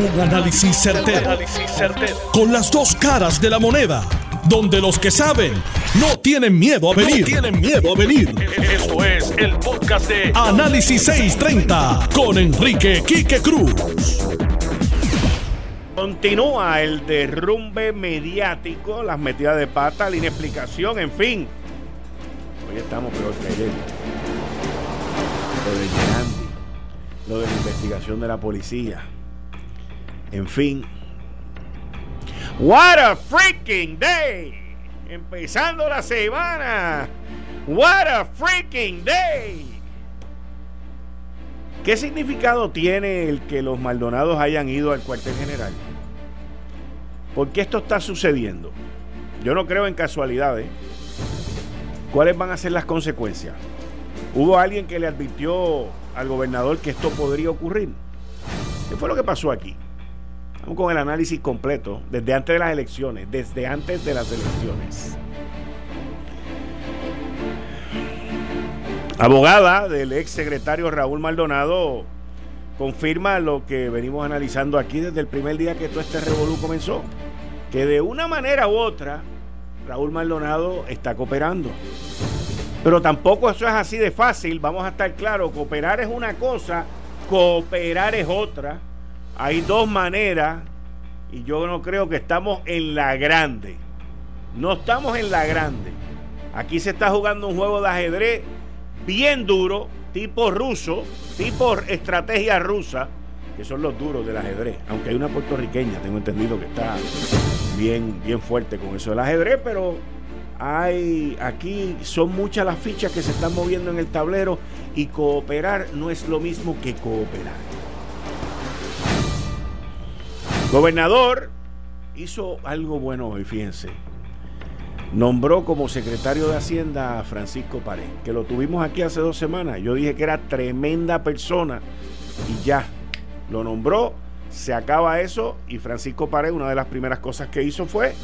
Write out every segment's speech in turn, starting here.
Un análisis certero, Con las dos caras de la moneda. Donde los que saben no tienen miedo a venir. tienen miedo a venir. Esto es el podcast de Análisis 630 con Enrique Quique Cruz. Continúa el derrumbe mediático, las metidas de pata, la inexplicación, en fin. Hoy estamos peor que ayer. Lo de Gerandi, lo de la investigación de la policía. En fin. What a freaking day. Empezando la semana. What a freaking day. ¿Qué significado tiene el que los Maldonados hayan ido al cuartel general? ¿Por qué esto está sucediendo? Yo no creo en casualidades. ¿Cuáles van a ser las consecuencias? ¿Hubo alguien que le advirtió al gobernador que esto podría ocurrir? ¿Qué fue lo que pasó aquí? Vamos con el análisis completo desde antes de las elecciones, desde antes de las elecciones. Abogada del ex secretario Raúl Maldonado confirma lo que venimos analizando aquí desde el primer día que todo este revolú comenzó, que de una manera u otra Raúl Maldonado está cooperando. Pero tampoco eso es así de fácil, vamos a estar claros, cooperar es una cosa, cooperar es otra. Hay dos maneras y yo no creo que estamos en la grande. No estamos en la grande. Aquí se está jugando un juego de ajedrez bien duro, tipo ruso, tipo estrategia rusa, que son los duros del ajedrez. Aunque hay una puertorriqueña, tengo entendido que está bien, bien fuerte con eso del ajedrez, pero hay aquí son muchas las fichas que se están moviendo en el tablero y cooperar no es lo mismo que cooperar. Gobernador hizo algo bueno hoy, fíjense. Nombró como secretario de Hacienda a Francisco Pared, que lo tuvimos aquí hace dos semanas. Yo dije que era tremenda persona y ya, lo nombró, se acaba eso y Francisco Pared, una de las primeras cosas que hizo fue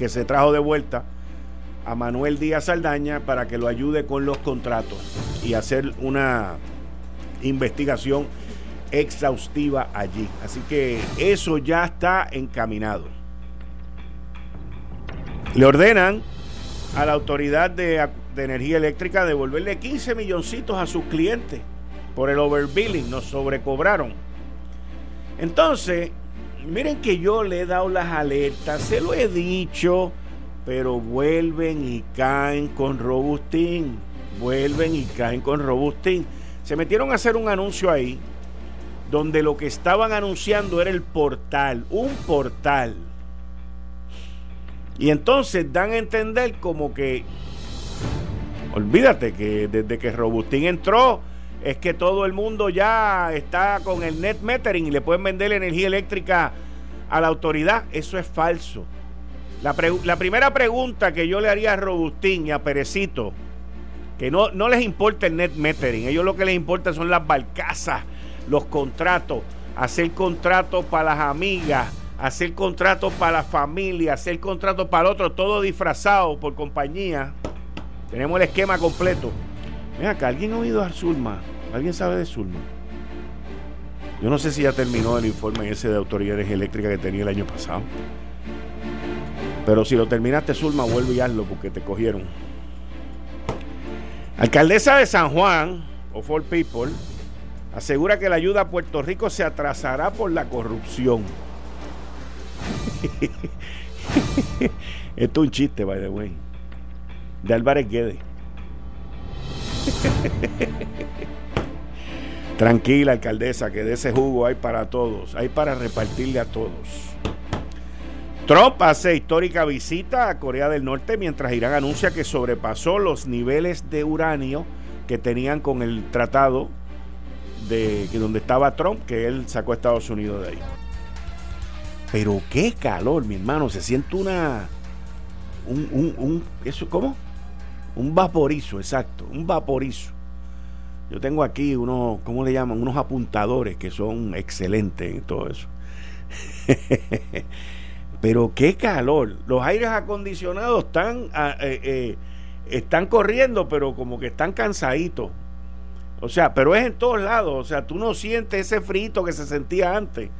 que se trajo de vuelta a Manuel Díaz Saldaña para que lo ayude con los contratos y hacer una investigación exhaustiva allí. Así que eso ya está encaminado. Le ordenan a la autoridad de, energía eléctrica devolverle 15 milloncitos a sus clientes por el overbilling, nos sobrecobraron. Entonces, miren que yo le he dado las alertas, se lo he dicho, pero vuelven y caen con Robustín. Vuelven y caen con Robustín. Se metieron a hacer un anuncio ahí donde lo que estaban anunciando era el portal, un portal. Y entonces dan a entender como que, olvídate que desde que Robustín entró, es que todo el mundo ya está con el net metering y le pueden vender energía eléctrica a la autoridad. Eso es falso. La, primera pregunta que yo le haría a Robustín y a Perecito, que no, no les importa el net metering, ellos lo que les importa son las barcazas, los contratos, hacer contratos para las amigas, hacer contratos para la familia, hacer contratos para el otro, todo disfrazado por compañía. Tenemos el esquema completo. Mira acá, ¿alguien ha oído a Zulma? ¿Alguien sabe de Zulma? Yo no sé si ya terminó el informe ese de autoridades eléctricas que tenía el año pasado. Pero si lo terminaste, Zulma, vuelve y hazlo porque te cogieron. Alcaldesa de San Juan, of all people, asegura que la ayuda a Puerto Rico se atrasará por la corrupción. Esto es un chiste, by the way. De Álvarez Guedes. Tranquila, alcaldesa, que de ese jugo hay para todos. Hay para repartirle a todos. Trump hace histórica visita a Corea del Norte mientras Irán anuncia que sobrepasó los niveles de uranio que tenían con el tratado de que donde estaba Trump, que él sacó a Estados Unidos de ahí. Pero qué calor, mi hermano, se siente una un, un, un eso cómo? Un vaporizo, exacto, un vaporizo. Yo tengo aquí unos, ¿cómo le llaman? Unos apuntadores que son excelentes en todo eso. Pero qué calor. Los aires acondicionados están, ah, eh, eh, están corriendo, pero como que están cansaditos. O sea, pero es en todos lados. O sea, tú no sientes ese frito que se sentía antes.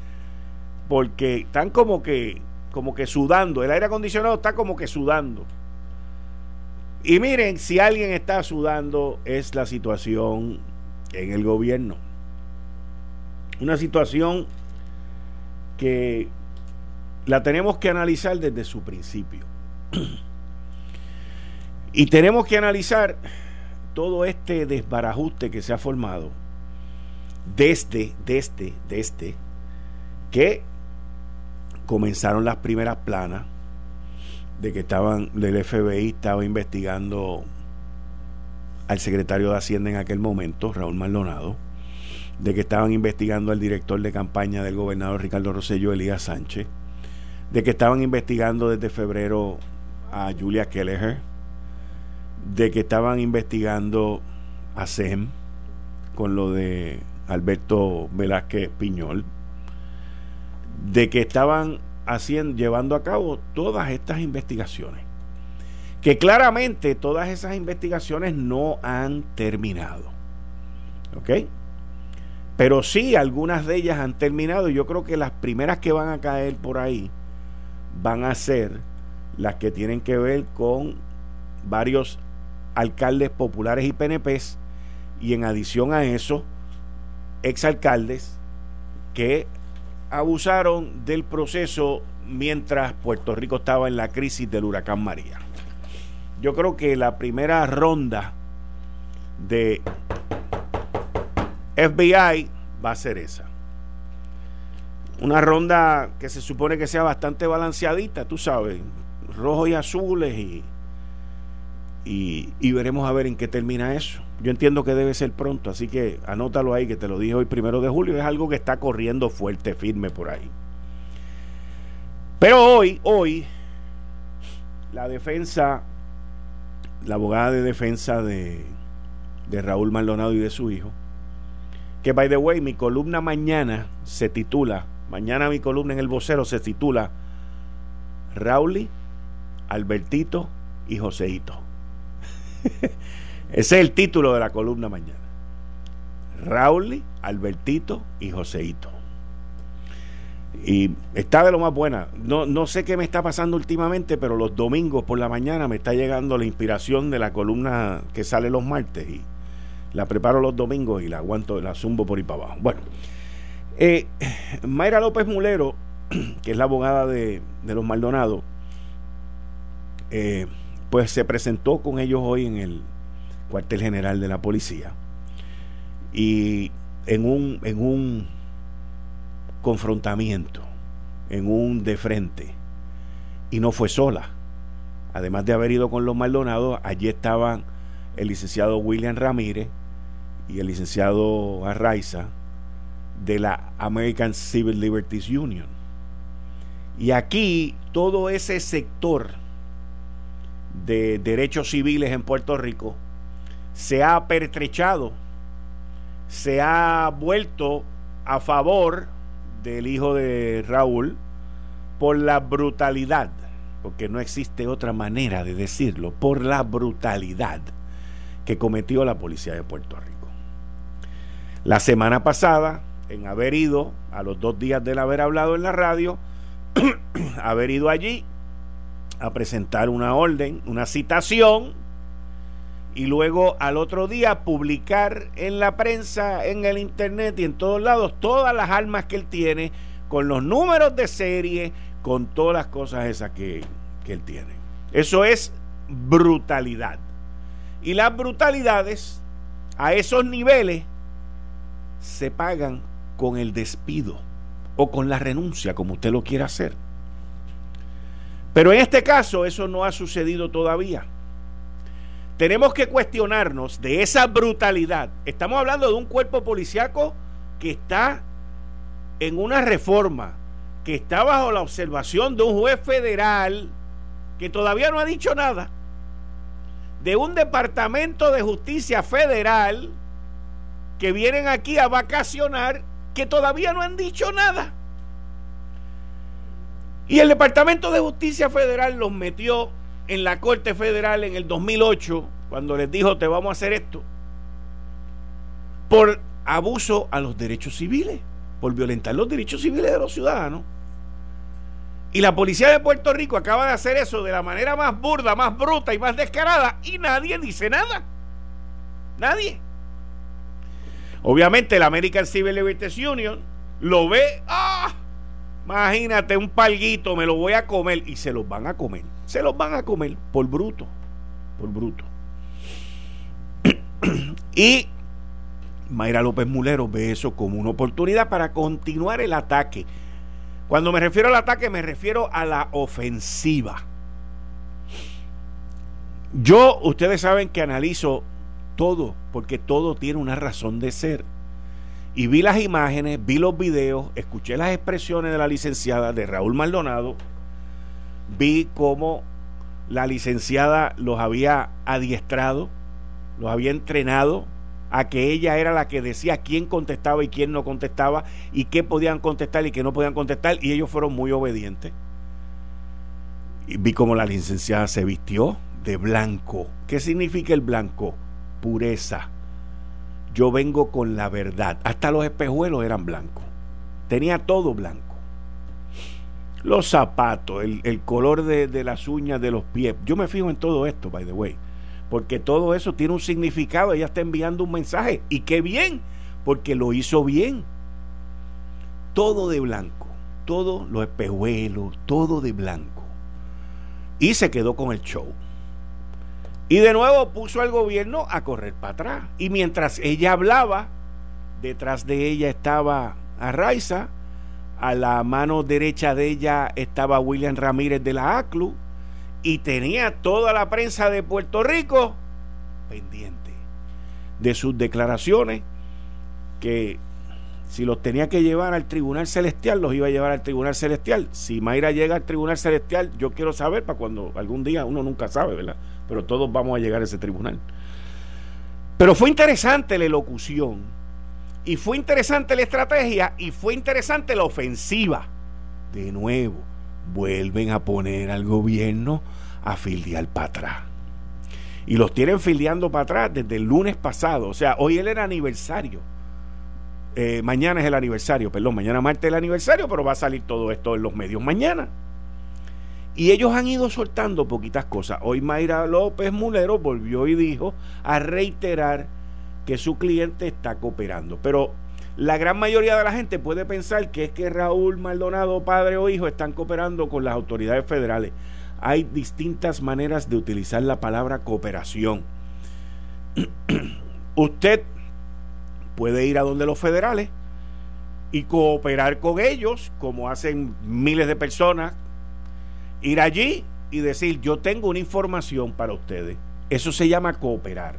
porque están como que, como que sudando. El aire acondicionado está como que sudando. Y miren, si alguien está sudando, es la situación en el gobierno. Una situación que la tenemos que analizar desde su principio. y tenemos que analizar todo este desbarajuste que se ha formado desde, desde, desde que comenzaron las primeras planas de que estaban, del FBI estaba investigando al secretario de Hacienda en aquel momento, Raúl Maldonado, de que estaban investigando al director de campaña del gobernador Ricardo Rosello, Elías Sánchez, de que estaban investigando desde febrero a Julia Kelleher, de que estaban investigando a SEM con lo de Alberto Velázquez Piñol, de que estaban haciendo, llevando a cabo todas estas investigaciones. Que claramente todas esas investigaciones no han terminado. ¿Ok? Pero sí, algunas de ellas han terminado. Yo creo que las primeras que van a caer por ahí van a ser las que tienen que ver con varios alcaldes populares y PNPs. Y en adición a eso, exalcaldes que abusaron del proceso mientras Puerto Rico estaba en la crisis del huracán María. Yo creo que la primera ronda de FBI va a ser esa. Una ronda que se supone que sea bastante balanceadita, tú sabes, rojos y azules y, y, veremos a ver en qué termina eso. Yo entiendo que debe ser pronto, así que anótalo ahí, que te lo dije hoy primero de julio. Es algo que está corriendo fuerte, firme por ahí. Pero hoy, hoy, la defensa, la abogada de defensa de, de Raúl Maldonado y de su hijo, que by the way, mi columna mañana se titula, mañana mi columna en el vocero se titula Raúl, Albertito y Joseito. Ese es el título de la columna mañana. Raúl, Albertito y Joseito. Y está de lo más buena. No, no sé qué me está pasando últimamente, pero los domingos por la mañana me está llegando la inspiración de la columna que sale los martes. Y la preparo los domingos y la aguanto, la zumbo por ahí para abajo. Bueno, eh, Mayra López Mulero, que es la abogada de, los Maldonados, eh, pues se presentó con ellos hoy en el cuartel general de la policía. Y en un, en un confrontamiento, en un de frente, y no fue sola. Además de haber ido con los Maldonados, allí estaban el licenciado William Ramírez y el licenciado Arraiza de la American Civil Liberties Union. Y aquí todo ese sector de derechos civiles en Puerto Rico se ha pertrechado, se ha vuelto a favor del hijo de Raúl por la brutalidad, porque no existe otra manera de decirlo, por la brutalidad que cometió la policía de Puerto Rico. La semana pasada, en haber ido, a los dos días de haber hablado en la radio, haber ido allí a presentar una orden, una citación y luego al otro día publicar en la prensa, en el internet y en todos lados todas las armas que él tiene, con los números de serie, con todas las cosas esas que, que él tiene. Eso es brutalidad. Y las brutalidades a esos niveles se pagan con el despido o con la renuncia, como usted lo quiera hacer. Pero en este caso eso no ha sucedido todavía tenemos que cuestionarnos de esa brutalidad. Estamos hablando de un cuerpo policiaco que está en una reforma, que está bajo la observación de un juez federal que todavía no ha dicho nada, de un departamento de justicia federal que vienen aquí a vacacionar que todavía no han dicho nada. Y el Departamento de Justicia Federal los metió en la Corte Federal en el 2008, cuando les dijo te vamos a hacer esto, por abuso a los derechos civiles. por violentar los derechos civiles de los ciudadanos. Y la policía de Puerto Rico acaba de hacer eso de la manera más burda, más bruta y más descarada y nadie dice nada. Nadie. Obviamente la American Civil Liberties Union lo ve, ¡ah! Imagínate un palguito, me lo voy a comer y se los van a comer. Se los van a comer por bruto, por bruto. y Mayra López Mulero ve eso como una oportunidad para continuar el ataque cuando me refiero al ataque, me refiero a la ofensiva. Yo, ustedes saben que analizo todo, porque todo tiene una razón de ser. Y vi las imágenes, vi los videos, escuché las expresiones de la licenciada de Raúl Maldonado, vi cómo la licenciada los había adiestrado, los había entrenado a que ella era la que decía quién contestaba y quién no contestaba y qué podían contestar y qué no podían contestar y ellos fueron muy obedientes. Y vi cómo la licenciada se vistió de blanco. ¿Qué significa el blanco? Pureza. Yo vengo con la verdad. Hasta los espejuelos eran blancos. Tenía todo blanco. Los zapatos, el, color de, de las uñas de los pies. Yo me fijo en todo esto, by the way porque todo eso tiene un significado, ella está enviando un mensaje y qué bien, porque lo hizo bien. Todo de blanco, todos los espejuelos, todo de blanco. Y se quedó con el show. Y de nuevo puso al gobierno a correr para atrás. Y mientras ella hablaba, detrás de ella estaba Arraiza, a la mano derecha de ella estaba William Ramírez de la ACLU, y tenía toda la prensa de Puerto Rico pendiente de sus declaraciones que si los tenía que llevar al Tribunal Celestial, los iba a llevar al Tribunal Celestial. Si Mayra llega al Tribunal Celestial, yo quiero saber para cuando algún día uno nunca sabe, ¿verdad? Pero todos vamos a llegar a ese tribunal. Pero fue interesante la elocución, y fue interesante la estrategia, y fue interesante la ofensiva. De nuevo, vuelven a poner al gobierno a filiar para atrás. Y los tienen filiando para atrás desde el lunes pasado. O sea, hoy él era aniversario. Eh, mañana es el aniversario, perdón, mañana martes es el aniversario, pero va a salir todo esto en los medios mañana. Y ellos han ido soltando poquitas cosas. Hoy Mayra López Mulero volvió y dijo a reiterar que su cliente está cooperando. Pero la gran mayoría de la gente puede pensar que es que Raúl Maldonado, padre o hijo, están cooperando con las autoridades federales. Hay distintas maneras de utilizar la palabra cooperación. Usted puede ir a donde los federales y cooperar con ellos, como hacen miles de personas, ir allí y decir, yo tengo una información para ustedes. Eso se llama cooperar.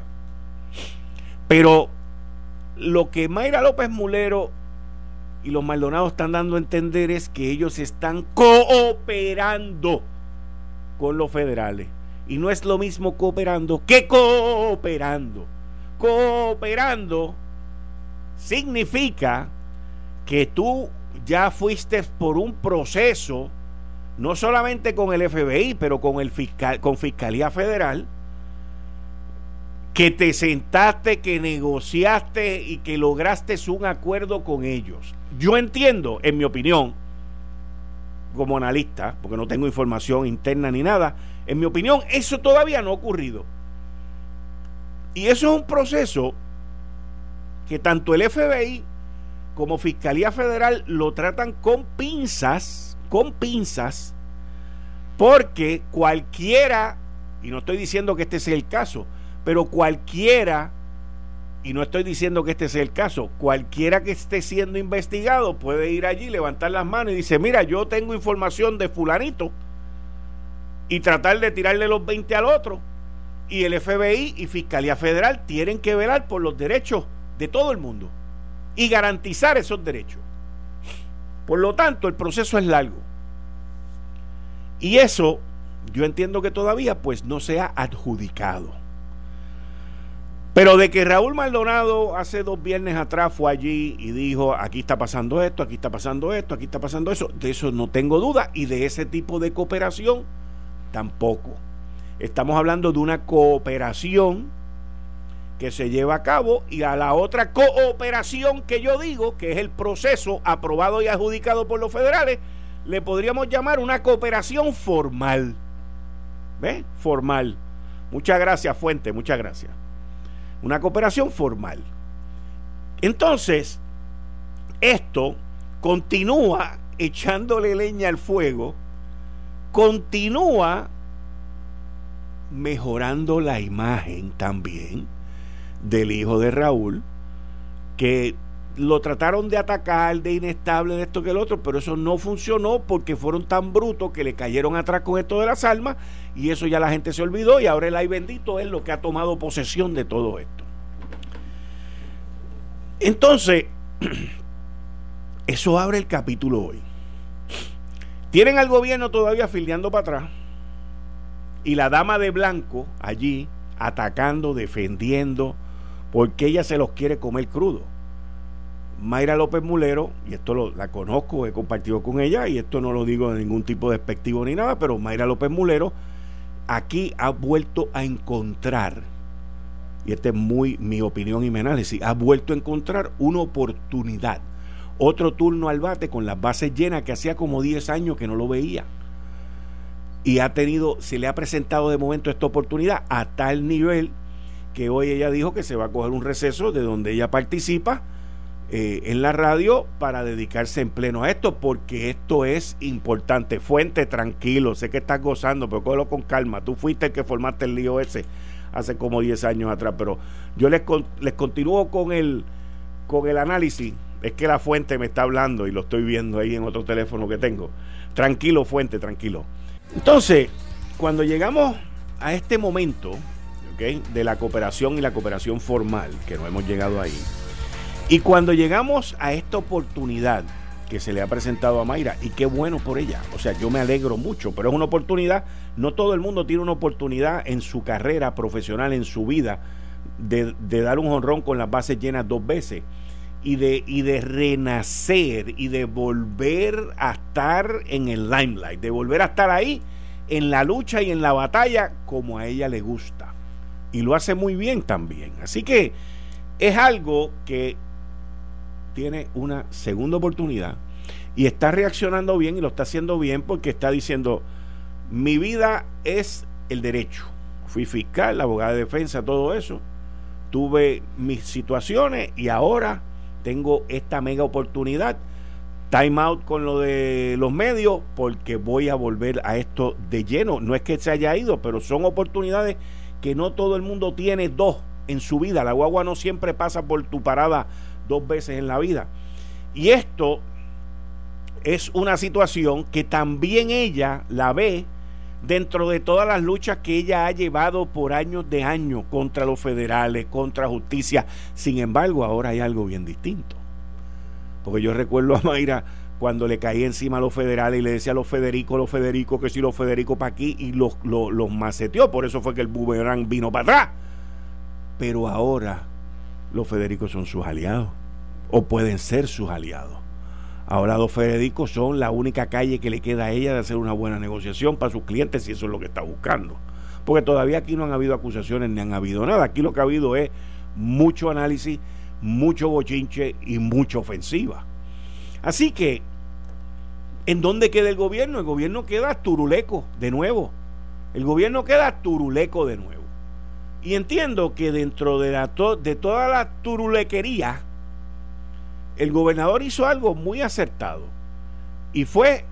Pero lo que Mayra López Mulero y los Maldonados están dando a entender es que ellos están cooperando con los federales. Y no es lo mismo cooperando que cooperando. Cooperando significa que tú ya fuiste por un proceso, no solamente con el FBI, pero con, el fiscal, con Fiscalía Federal, que te sentaste, que negociaste y que lograste un acuerdo con ellos. Yo entiendo, en mi opinión, como analista, porque no tengo información interna ni nada, en mi opinión, eso todavía no ha ocurrido. Y eso es un proceso que tanto el FBI como Fiscalía Federal lo tratan con pinzas, con pinzas, porque cualquiera, y no estoy diciendo que este sea el caso, pero cualquiera, y no estoy diciendo que este sea el caso, cualquiera que esté siendo investigado puede ir allí, levantar las manos y dice, mira, yo tengo información de fulanito y tratar de tirarle los 20 al otro. Y el FBI y Fiscalía Federal tienen que velar por los derechos de todo el mundo y garantizar esos derechos. Por lo tanto, el proceso es largo. Y eso yo entiendo que todavía pues no se ha adjudicado. Pero de que Raúl Maldonado hace dos viernes atrás fue allí y dijo, aquí está pasando esto, aquí está pasando esto, aquí está pasando eso, de eso no tengo duda y de ese tipo de cooperación tampoco. Estamos hablando de una cooperación que se lleva a cabo y a la otra cooperación que yo digo, que es el proceso aprobado y adjudicado por los federales, le podríamos llamar una cooperación formal. ¿Ve? Formal. Muchas gracias, Fuente, muchas gracias. Una cooperación formal. Entonces, esto continúa echándole leña al fuego, continúa mejorando la imagen también del hijo de Raúl, que lo trataron de atacar, de inestable, de esto que el otro, pero eso no funcionó porque fueron tan brutos que le cayeron atrás con esto de las armas y eso ya la gente se olvidó y ahora el ay bendito es lo que ha tomado posesión de todo esto. Entonces, eso abre el capítulo hoy. Tienen al gobierno todavía filiando para atrás y la dama de blanco allí atacando, defendiendo, porque ella se los quiere comer crudo. Mayra López Mulero, y esto lo, la conozco, he compartido con ella, y esto no lo digo de ningún tipo de despectivo ni nada, pero Mayra López Mulero aquí ha vuelto a encontrar, y esta es muy mi opinión y mi análisis, ha vuelto a encontrar una oportunidad, otro turno al bate con las bases llenas que hacía como 10 años que no lo veía. Y ha tenido, se le ha presentado de momento esta oportunidad a tal nivel que hoy ella dijo que se va a coger un receso de donde ella participa eh, en la radio para dedicarse en pleno a esto, porque esto es importante. Fuente, tranquilo, sé que estás gozando, pero cógelo con calma. Tú fuiste el que formaste el lío ese hace como 10 años atrás, pero yo les, les continúo con el, con el análisis. Es que la fuente me está hablando y lo estoy viendo ahí en otro teléfono que tengo. Tranquilo, fuente, tranquilo. Entonces, cuando llegamos a este momento, de la cooperación y la cooperación formal, que no hemos llegado ahí. Y cuando llegamos a esta oportunidad que se le ha presentado a Mayra, y qué bueno por ella, o sea, yo me alegro mucho, pero es una oportunidad, no todo el mundo tiene una oportunidad en su carrera profesional, en su vida, de, dar un honrón con las bases llenas dos veces. Y de, y de renacer y de volver a estar en el limelight, de volver a estar ahí en la lucha y en la batalla como a ella le gusta y lo hace muy bien también. Así que es algo que tiene una segunda oportunidad y está reaccionando bien y lo está haciendo bien porque está diciendo, mi vida es el derecho. Fui fiscal, abogada de defensa, todo eso. Tuve mis situaciones y ahora tengo esta mega oportunidad. Time out con lo de los medios porque voy a volver a esto de lleno. No es que se haya ido, pero son oportunidades que no todo el mundo tiene dos en su vida. La guagua no siempre pasa por tu parada dos veces en la vida. Y esto es una situación que también ella la ve dentro de todas las luchas que ella ha llevado por años de años contra los federales, contra justicia. Sin embargo, ahora hay algo bien distinto. Porque yo recuerdo a Mayra cuando le caía encima a los federales y le decía a los Federico, los Federico, que si los Federico para aquí y los, los, maceteó. Por eso fue que el boomerang vino para atrás. Pero ahora los Federicos son sus aliados. O pueden ser sus aliados. Ahora los Federicos son la única calle que le queda a ella de hacer una buena negociación para sus clientes si eso es lo que está buscando. Porque todavía aquí no han habido acusaciones ni han habido nada. Aquí lo que ha habido es mucho análisis, mucho bochinche y mucha ofensiva. Así que ¿En dónde queda el gobierno? El gobierno queda turuleco de nuevo. El gobierno queda turuleco de nuevo. Y entiendo que dentro de, la de toda la turulequería, el gobernador hizo algo muy acertado. Y fue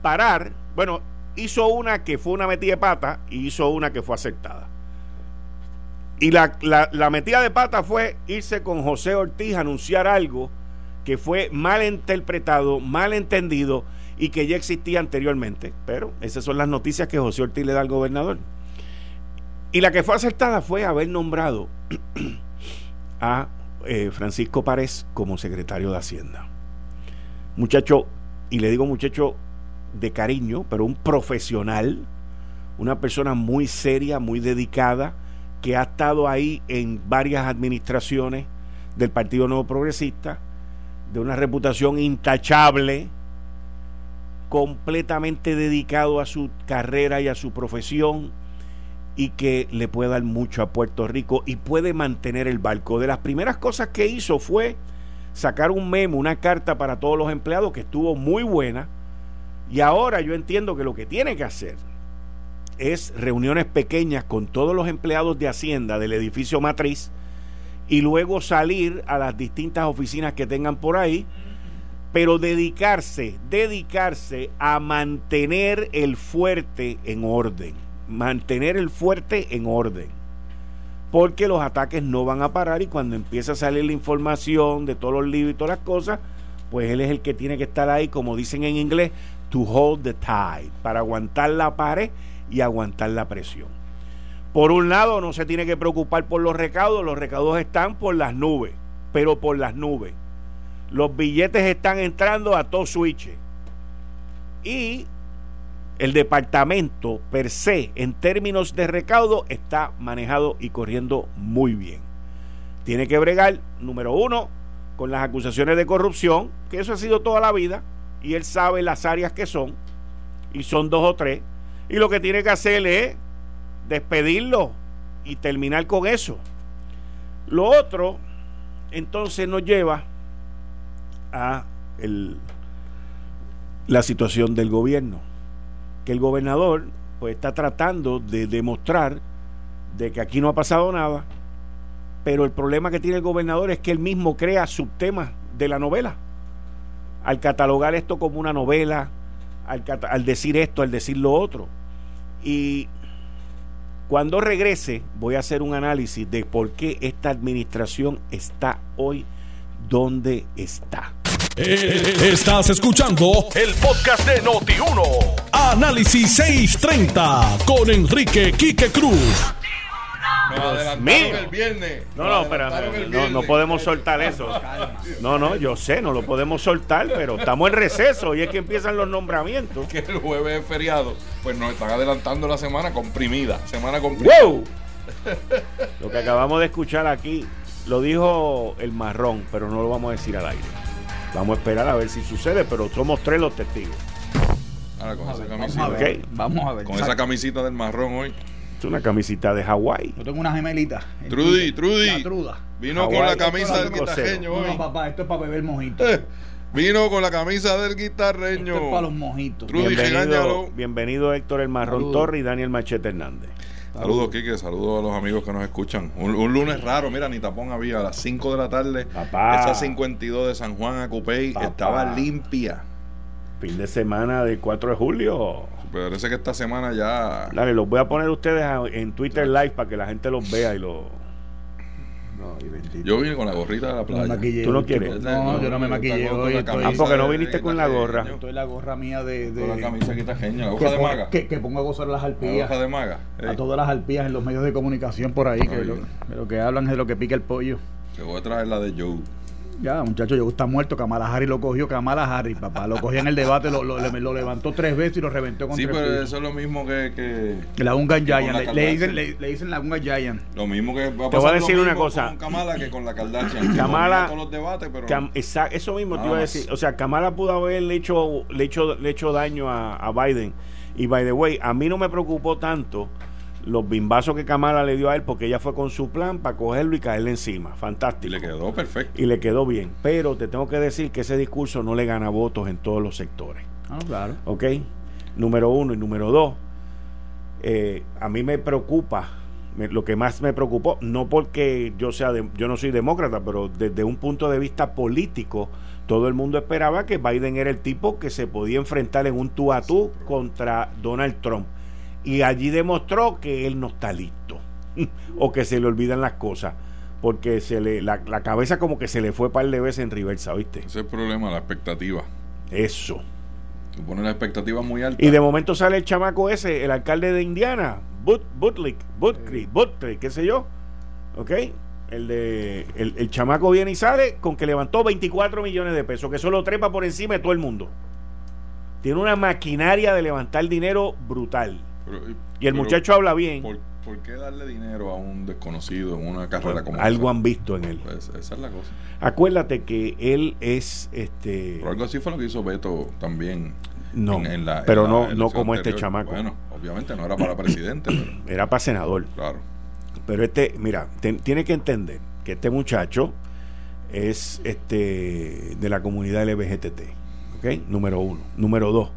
parar, bueno, hizo una que fue una metida de pata y hizo una que fue aceptada. Y la, la, la metida de pata fue irse con José Ortiz a anunciar algo que fue mal interpretado, mal entendido y que ya existía anteriormente. Pero esas son las noticias que José Ortiz le da al gobernador. Y la que fue acertada fue haber nombrado a eh, Francisco Párez como secretario de Hacienda. Muchacho, y le digo muchacho de cariño, pero un profesional, una persona muy seria, muy dedicada, que ha estado ahí en varias administraciones del Partido Nuevo Progresista, de una reputación intachable, completamente dedicado a su carrera y a su profesión y que le puede dar mucho a Puerto Rico y puede mantener el barco. De las primeras cosas que hizo fue sacar un memo, una carta para todos los empleados que estuvo muy buena. Y ahora yo entiendo que lo que tiene que hacer es reuniones pequeñas con todos los empleados de Hacienda del edificio matriz y luego salir a las distintas oficinas que tengan por ahí, pero dedicarse, dedicarse a mantener el fuerte en orden, mantener el fuerte en orden, porque los ataques no van a parar y cuando empieza a salir la información de todos los libros y todas las cosas, pues él es el que tiene que estar ahí, como dicen en inglés, to hold the tide, para aguantar la pared y aguantar la presión. Por un lado, no se tiene que preocupar por los recaudos, los recaudos están por las nubes, pero por las nubes. Los billetes están entrando a todo switch. Y el departamento per se, en términos de recaudo, está manejado y corriendo muy bien. Tiene que bregar, número uno, con las acusaciones de corrupción, que eso ha sido toda la vida, y él sabe las áreas que son, y son dos o tres, y lo que tiene que hacer es despedirlo y terminar con eso. Lo otro, entonces nos lleva a la situación del gobierno, que el gobernador pues está tratando de demostrar de que aquí no ha pasado nada, pero el problema que tiene el gobernador es que él mismo crea subtemas de la novela. Al catalogar esto como una novela, al, al decir esto, al decir lo otro. Y cuando regrese voy a hacer un análisis de por qué esta administración está hoy donde está. Eh, estás escuchando el podcast de Noti1. Análisis 630 con Enrique Quique Cruz. El viernes. No, no, pero no, no podemos soltar eso. No, no, yo sé, no lo podemos soltar, pero estamos en receso y es que empiezan los nombramientos. Que el jueves es feriado, pues nos están adelantando la semana comprimida. Semana comprimida. ¡Wow! Lo que acabamos de escuchar aquí lo dijo el marrón, pero no lo vamos a decir al aire. Vamos a esperar a ver si sucede, pero somos tres los testigos. Ahora con esa camisita. Vamos a ver. Con esa camisita del marrón hoy. Es una camisita de Hawái. Yo tengo una gemelita. Trudy, Trudy. Vino con la camisa del guitarreño hoy. No, papá, esto es para beber mojito. Vino con la camisa del guitarreño. Esto es para los mojitos. Trudy, bienvenido, bienvenido Héctor el Marrón Torre y Daniel Machete Hernández. Saludos, Kike. Saludos a los amigos que nos escuchan. Un, lunes raro, mira, ni tapón había. A las 5 de la tarde, esa 52 de San Juan a Cupey estaba limpia. Fin de semana del 4 de julio. Parece que esta semana ya. Dale, los voy a poner ustedes en Twitter Live para que la gente los vea y lo yo vine con la gorrita de la playa. ¿Tú no quieres? No, yo no me maquillé hoy. Ah, porque no viniste con la gorra. Estoy la gorra mía de... de con la camisa quitajeña, la hoja de maga. Que, que pongo a gozar las alpías. La hoja de maga. A todas las alpías en los medios de comunicación por ahí, que lo, de lo que hablan es de lo que pica el pollo. Te voy a traer la de Joe. Ya, muchacho, yo está muerto. Kamala Harris lo cogió. Kamala Harris, papá. Lo cogió en el debate, lo, lo, lo levantó tres veces y lo reventó con Sí, pero eso es lo mismo que. que la Unga Giant. Le, dicen, le, dicen la Unga Giant. Lo mismo que. Va a te voy a decir una cosa. Con Kamala que con la Kardashian. Kamala. Con los debates, pero. eso mismo te iba a decir. O sea, Kamala pudo haberle hecho, le hecho, le hecho daño a, a Biden. Y by the way, a mí no me preocupó tanto los bimbazos que Kamala le dio a él porque ella fue con su plan para cogerlo y caerle encima. Fantástico. Y le quedó perfecto. Y le quedó bien. Pero te tengo que decir que ese discurso no le gana votos en todos los sectores. Ah, claro. ¿Ok? Número uno. Y número dos, eh, a mí me preocupa, lo que más me preocupó, no porque yo sea yo no soy demócrata, pero desde un punto de vista político, todo el mundo esperaba que Biden era el tipo que se podía enfrentar en un tú a tú contra Donald Trump y allí demostró que él no está listo o que se le olvidan las cosas porque se le la, cabeza como que se le fue par de veces en reversa, ¿viste? Ese es el problema, la expectativa. Eso. Tú pones la expectativa muy alta. Y de momento sale el chamaco ese, el alcalde de Indiana, But, Butlick, Butlick, qué sé yo. ¿Ok? El, de, el, el, chamaco viene y sale con que levantó 24 millones de pesos, que eso lo trepa por encima de todo el mundo. Tiene una maquinaria de levantar dinero brutal y el muchacho habla bien. ¿por, qué darle dinero a un desconocido en una carrera como Algo han visto en él. Pues, esa es la cosa. Acuérdate que él es este. algo así fue lo que hizo Beto también. No, pero no, no como este chamaco. Bueno, obviamente no era para presidente. Era para senador. Claro. Pero este, mira, tiene que entender que este muchacho es este de la comunidad LBGTT. ¿Ok? Número uno. Número dos.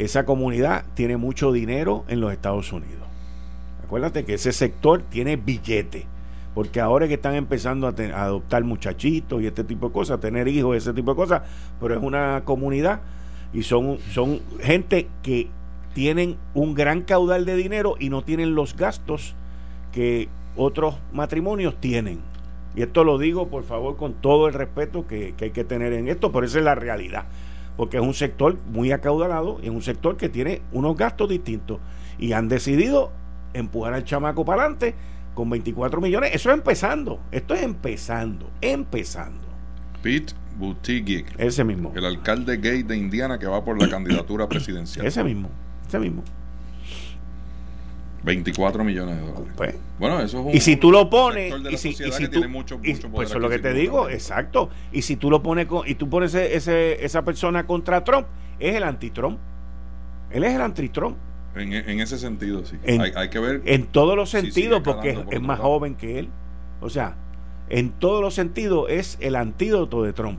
Esa comunidad tiene mucho dinero en los Estados Unidos. Acuérdate que ese sector tiene billete. Porque ahora es que están empezando a, adoptar muchachitos y este tipo de cosas, tener hijos, ese tipo de cosas. Pero es una comunidad y son, son gente que tienen un gran caudal de dinero y no tienen los gastos que otros matrimonios tienen. Y esto lo digo, por favor, con todo el respeto que, hay que tener en esto, pero esa es la realidad. Porque es un sector muy acaudalado y es un sector que tiene unos gastos distintos. Y han decidido empujar al chamaco para adelante con 24 millones. Eso es empezando. Esto es empezando. Empezando. Pete Buttigieg. Ese mismo. El alcalde gay de Indiana que va por la candidatura presidencial. Ese mismo. Ese mismo. 24 millones de dólares. Pues, bueno, eso es un, y si tú lo pones y si, tú, pues eso es lo que te digo, exacto. Y si tú lo pones con, y tú pones ese, esa persona contra Trump, es el anti-Trump. Él es el anti-Trump. En, en, ese sentido, sí. hay, que ver. En todos los sentidos, porque es, más joven que él. O sea, en todos los sentidos es el antídoto de Trump.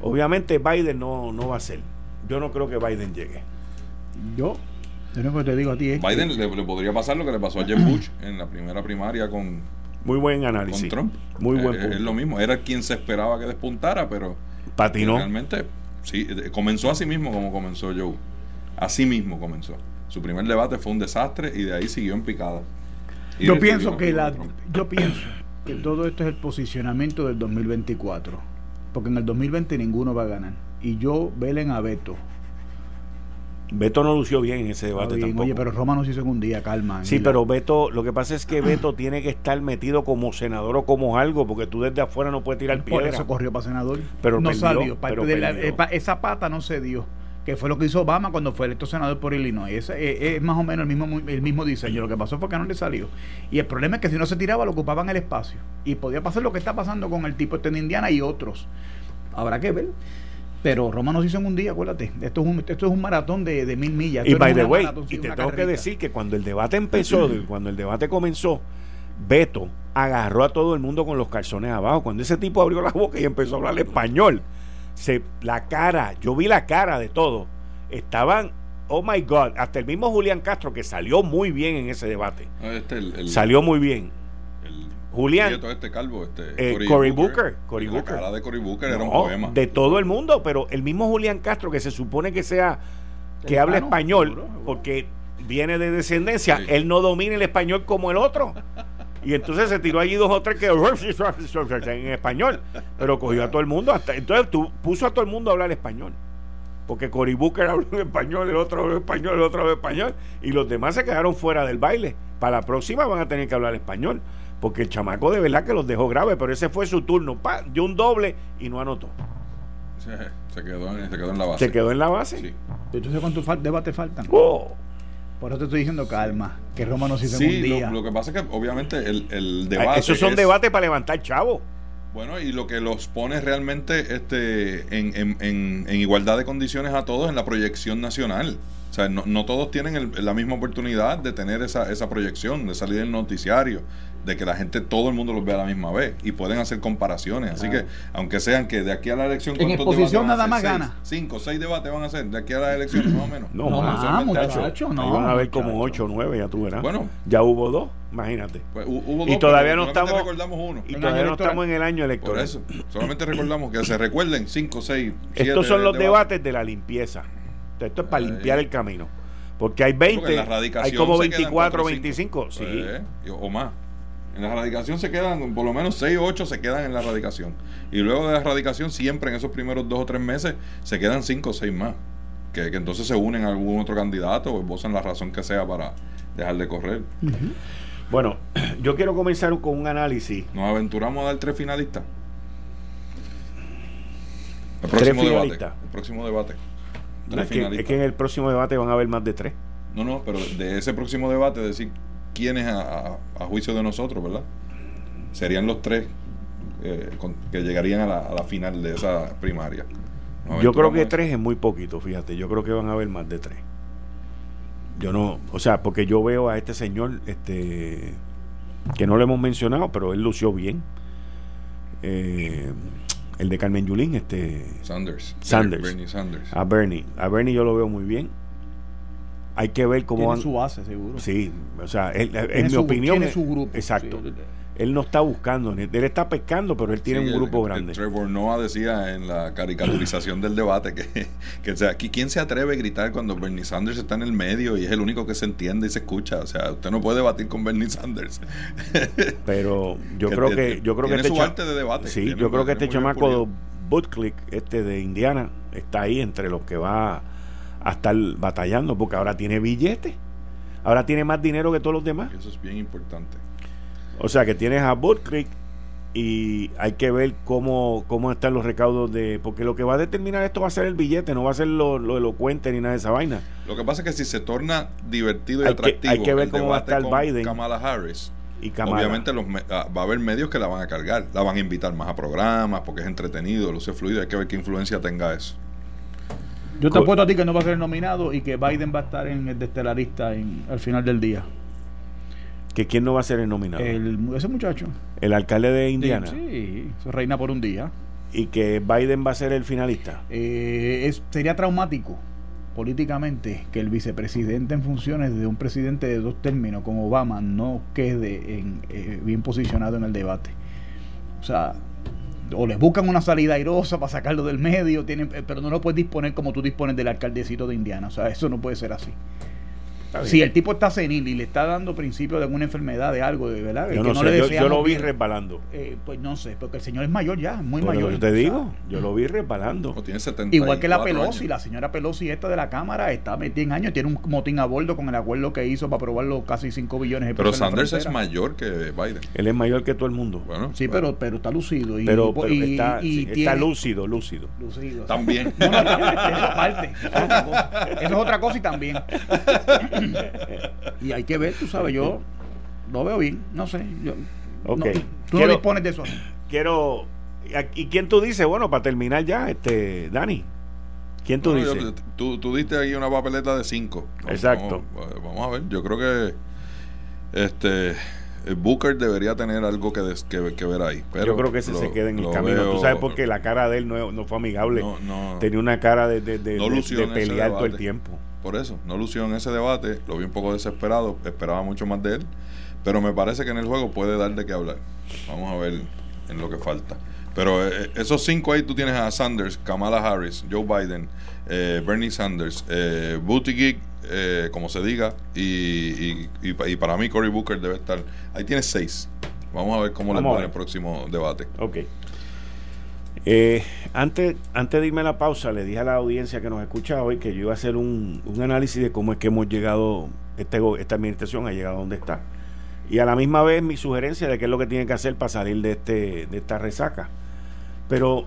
Obviamente Biden no, no va a ser. Yo no creo que Biden llegue. Yo lo que te digo a ti es Biden le, podría pasar lo que le pasó a Jeb Bush en la primera primaria con, muy buen análisis. Con Trump. Muy buen punto. Es, lo mismo. Era quien se esperaba que despuntara, pero. Patinó. Realmente, sí. Comenzó así mismo como comenzó Joe. Así mismo comenzó. Su primer debate fue un desastre y de ahí siguió en picada. yo pienso que la, yo pienso que todo esto es el posicionamiento del 2024. Porque en el 2020 ninguno va a ganar. Y yo velen a Beto Beto no lució bien en ese debate tampoco. Oye, pero Roma nos hizo en un día, calma. Sí, pero Beto, lo que pasa es que Beto tiene que estar metido como senador o como algo, porque tú desde afuera no puedes tirar piedra. Por eso corrió para senador. Pero no salió. Eh, esa pata no se dio. Que fue lo que hizo Obama cuando fue electo senador por Illinois. Es, eh, es, más o menos el mismo, el mismo diseño. Lo que pasó fue que no le salió. Y el problema es que si no se tiraba, lo ocupaban el espacio. Y podía pasar lo que está pasando con el tipo este en Indiana y otros. Habrá que ver. Pero Roma nos hizo en un día, acuérdate. Esto es un, esto es un maratón de, de mil millas. y by the way, y te tengo que decir que cuando el debate empezó, cuando el debate comenzó, Beto agarró a todo el mundo con los calzones abajo. Cuando ese tipo abrió la boca y empezó a hablar español, se, la cara, yo vi la cara de todo. Estaban, oh my God, hasta el mismo Julián Castro, que salió muy bien en ese debate. Este, salió muy bien Julián. este calvo, este, eh, Cory, Booker. Cory Booker. La cara de Cory Booker era un poema. De todo el mundo, pero el mismo Julián Castro, que se supone que sea, que hable español, porque viene de descendencia, él no domina el español como el otro. Y entonces se tiró allí dos o tres que en español, pero cogió a todo el mundo. Hasta, entonces tú, puso a todo el mundo a hablar español. Porque Cory Booker habló en español, el otro habló español, el otro habló español. Y los demás se quedaron fuera del baile. Para la próxima van a tener que hablar español porque el chamaco de verdad que los dejó grave, pero ese fue su turno. Pa, dio un doble y no anotó. Se, quedó en, se, quedó en, la base. ¿Se quedó en la base? Sí. Entonces, ¿cuántos debates faltan? Oh. Por eso te estoy diciendo calma, que Roma no se hizo sí, un día. Lo, que pasa es que obviamente el, el debate. Esos son debates para levantar chavo. Bueno, y lo que los pone realmente este, en, en, en, en igualdad de condiciones a todos en la proyección nacional. O sea, no, no todos tienen la misma oportunidad de tener esa, esa proyección, de salir en el noticiario, de que la gente, todo el mundo los vea a la misma vez y pueden hacer comparaciones. Así que, aunque sean que de aquí a la elección. En exposición nada más gana. Cinco, seis debates van a ser de aquí a la elección más o menos. No, no, no muchachos, no. van a ver como ocho o nueve, ya tú verás. Bueno, ya hubo dos, imagínate. Pues, hubo dos, y todavía no estamos. recordamos uno. Y todavía no estamos en el año electoral. Por eso, solamente recordamos que se recuerden cinco, seis, siete Estos son los debates de la limpieza. Esto es para limpiar el camino. Porque hay 20, hay como 24 o 25, sí. Pues, o más. En la radicación se quedan, por lo menos 6 o 8 se quedan en la radicación. Y luego de la radicación, siempre en esos primeros 2 o 3 meses, se quedan 5 o 6 más. Que, entonces se unen a algún otro candidato o esbozan la razón que sea para dejar de correr. Bueno, yo quiero comenzar con un análisis. Nos aventuramos a dar tres finalistas. El próximo debate. El próximo debate. es, que, en el próximo debate van a haber más de tres. No, no, pero de ese próximo debate decir quiénes a, juicio de nosotros, ¿verdad? Serían los tres eh, que llegarían a la, final de esa primaria. Yo creo que tres es muy poquito, fíjate. Yo creo que van a haber más de tres. Yo no, o sea, porque yo veo a este señor, este, que no lo hemos mencionado, pero él lució bien. Eh, el de Carmen Yulín, este. Sanders. Sanders. Bernie Sanders. A Bernie. A Bernie yo lo veo muy bien. Hay que ver cómo van. su base, seguro. Sí, o sea, en mi opinión. Tiene su grupo. Exacto él no está buscando, él está pescando, pero él tiene un grupo grande. Trevor Noah decía en la caricaturización del debate que, que o sea, ¿quién se atreve a gritar cuando Bernie Sanders está en el medio y es el único que se entiende y se escucha? O sea, usted no puede debatir con Bernie Sanders. Pero yo creo que yo creo que este su arte de debate. Sí, yo creo que este chamaco Butclick, este de Indiana, está ahí entre los que va a estar batallando porque ahora tiene billetes. Ahora tiene más dinero que todos los demás. Eso es bien importante. O sea que tienes a Bull Creek y hay que ver cómo, cómo están los recaudos de... Porque lo que va a determinar esto va a ser el billete, no va a ser lo, elocuente ni nada de esa vaina. Lo que pasa es que si se torna divertido y atractivo... hay que ver cómo va a estar Biden. Kamala Harris. Y Obviamente los, ah, va a haber medios que la van a cargar, la van a invitar más a programas porque es entretenido, luce fluido, hay que ver qué influencia tenga eso. Yo te apuesto a ti que no va a ser nominado y que Biden va a estar en el de estelarista al final del día que quién no va a ser el nominado. ese muchacho. El alcalde de Indiana. Sí, se reina por un día. Y que Biden va a ser el finalista. Eh, sería traumático políticamente que el vicepresidente en funciones de un presidente de dos términos como Obama no quede en, eh, bien posicionado en el debate. O sea, o les buscan una salida airosa para sacarlo del medio, tienen, eh, pero no lo puedes disponer como tú dispones del alcaldecito de Indiana. O sea, eso no puede ser así. Si el tipo está senil y le está dando principio de alguna enfermedad, de algo, de verdad, yo, no sé, yo, lo vi resbalando. Eh, pues no sé, porque el señor es mayor ya, muy mayor. Yo te digo, yo lo vi resbalando. Igual que la Pelosi, la señora Pelosi esta de la Cámara está metida en años, tiene un motín a bordo con el acuerdo que hizo para aprobar los casi 5 billones de pesos. Pero Sanders es mayor que Biden. Él es mayor que todo el mundo. Bueno, sí, Pero, pero está lucido. Y, pero, está, está lúcido, lúcido. Lucido. También. No, no, eso aparte. Eso es otra cosa y también. y hay que ver, tú sabes, yo lo veo bien, no sé. Yo, okay. tú no dispones de eso. Quiero. ¿Y quién tú dices? Bueno, para terminar ya, este Dani. ¿Quién tú dices? tú, tú, diste ahí una papeleta de cinco. Exacto. Vamos, a ver, yo creo que este Booker debería tener algo que, que, ver ahí. Pero yo creo que ese se queda en el camino. tú sabes porque la cara de él no, no fue amigable. Tenía una cara de, de, de, de pelear todo el tiempo por eso. No lució en ese debate, lo vi un poco desesperado, esperaba mucho más de él, pero me parece que en el juego puede dar de qué hablar. Vamos a ver en lo que falta. Pero eh, eh, esos cinco ahí tú tienes a Sanders, Kamala Harris, Joe Biden, eh, Bernie Sanders, eh, Buttigieg, como se diga, y, y, para mí Cory Booker debe estar. Ahí tienes seis. Vamos a ver cómo le pone el próximo debate. Ok. Eh, antes, antes de irme a la pausa, le dije a la audiencia que nos escucha hoy que yo iba a hacer un, análisis de cómo es que hemos llegado, este, esta administración ha llegado a donde está. Y a la misma vez mi sugerencia de qué es lo que tiene que hacer para salir de, este, de esta resaca. Pero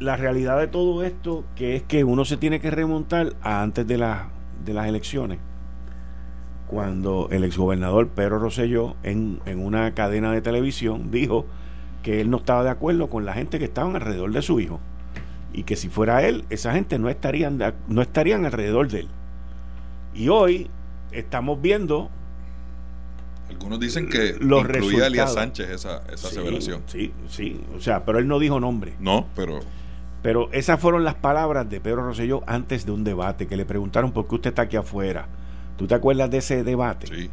la realidad de todo esto, que es que uno se tiene que remontar a antes de, de las elecciones, cuando el exgobernador Pedro Rosselló en, en una cadena de televisión dijo que él no estaba de acuerdo con la gente que estaban alrededor de su hijo y que si fuera él, esa gente no estarían, no estarían alrededor de él. Y hoy estamos viendo... Algunos dicen que los incluía a Elías Sánchez esa, esa aseveración. Sí, sí, o sea, pero él no dijo nombre. No, pero... Pero esas fueron las palabras de Pedro Rosselló antes de un debate, que le preguntaron por qué usted está aquí afuera. ¿Tú te acuerdas de ese debate? Sí.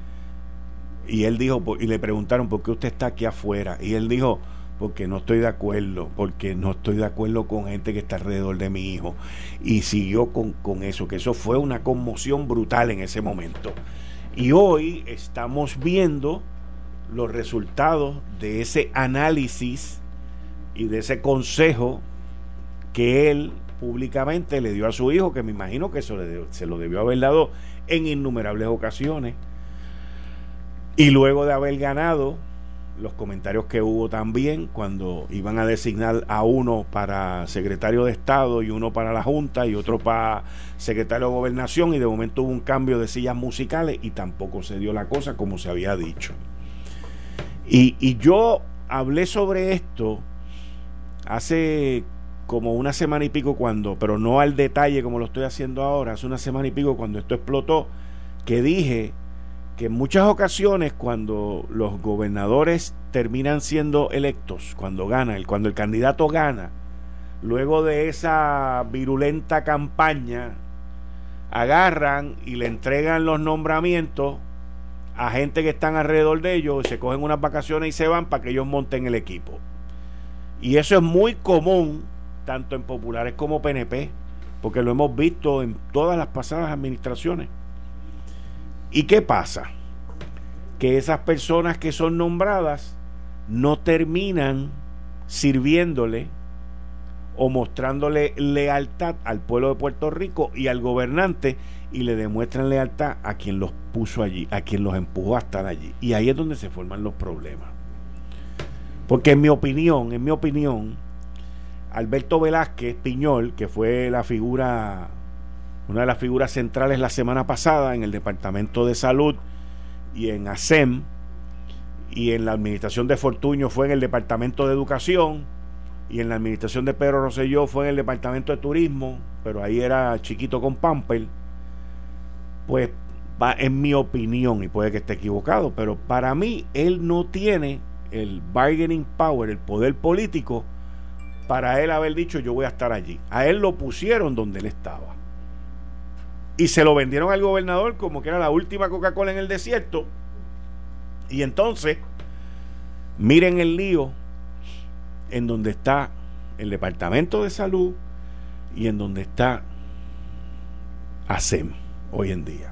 Y él dijo, y le preguntaron por qué usted está aquí afuera. Y él dijo, porque no estoy de acuerdo, porque no estoy de acuerdo con gente que está alrededor de mi hijo. Y siguió con, con eso, que eso fue una conmoción brutal en ese momento. Y hoy estamos viendo los resultados de ese análisis y de ese consejo que él públicamente le dio a su hijo, que me imagino que se lo debió haber dado en innumerables ocasiones. Y luego de haber ganado los comentarios que hubo también cuando iban a designar a uno para secretario de Estado y uno para la Junta y otro para secretario de Gobernación y de momento hubo un cambio de sillas musicales y tampoco se dio la cosa como se había dicho. Y, y yo hablé sobre esto hace como una semana y pico cuando, pero no al detalle como lo estoy haciendo ahora, hace una semana y pico cuando esto explotó, que dije que en muchas ocasiones cuando los gobernadores terminan siendo electos, cuando gana, cuando el candidato gana, luego de esa virulenta campaña, agarran y le entregan los nombramientos a gente que están alrededor de ellos, se cogen unas vacaciones y se van para que ellos monten el equipo. Y eso es muy común, tanto en populares como PNP, porque lo hemos visto en todas las pasadas administraciones. ¿Y qué pasa? Que esas personas que son nombradas no terminan sirviéndole o mostrándole lealtad al pueblo de Puerto Rico y al gobernante y le demuestran lealtad a quien los puso allí, a quien los empujó a estar allí. Y ahí es donde se forman los problemas. Porque en mi opinión, en mi opinión, Alberto Velázquez Piñol, que fue la figura, una de las figuras centrales la semana pasada en el Departamento de Salud y en ASEM, y en la administración de Fortuño fue en el Departamento de Educación, y en la administración de Pedro Rosselló fue en el Departamento de Turismo, pero ahí era chiquito con Pamper, pues va en mi opinión, y puede que esté equivocado, pero para mí él no tiene el bargaining power, el poder político, para él haber dicho yo voy a estar allí. A él lo pusieron donde él estaba. Y se lo vendieron al gobernador como que era la última Coca-Cola en el desierto. Y entonces, miren el lío en donde está el Departamento de Salud y en donde está ASEM hoy en día.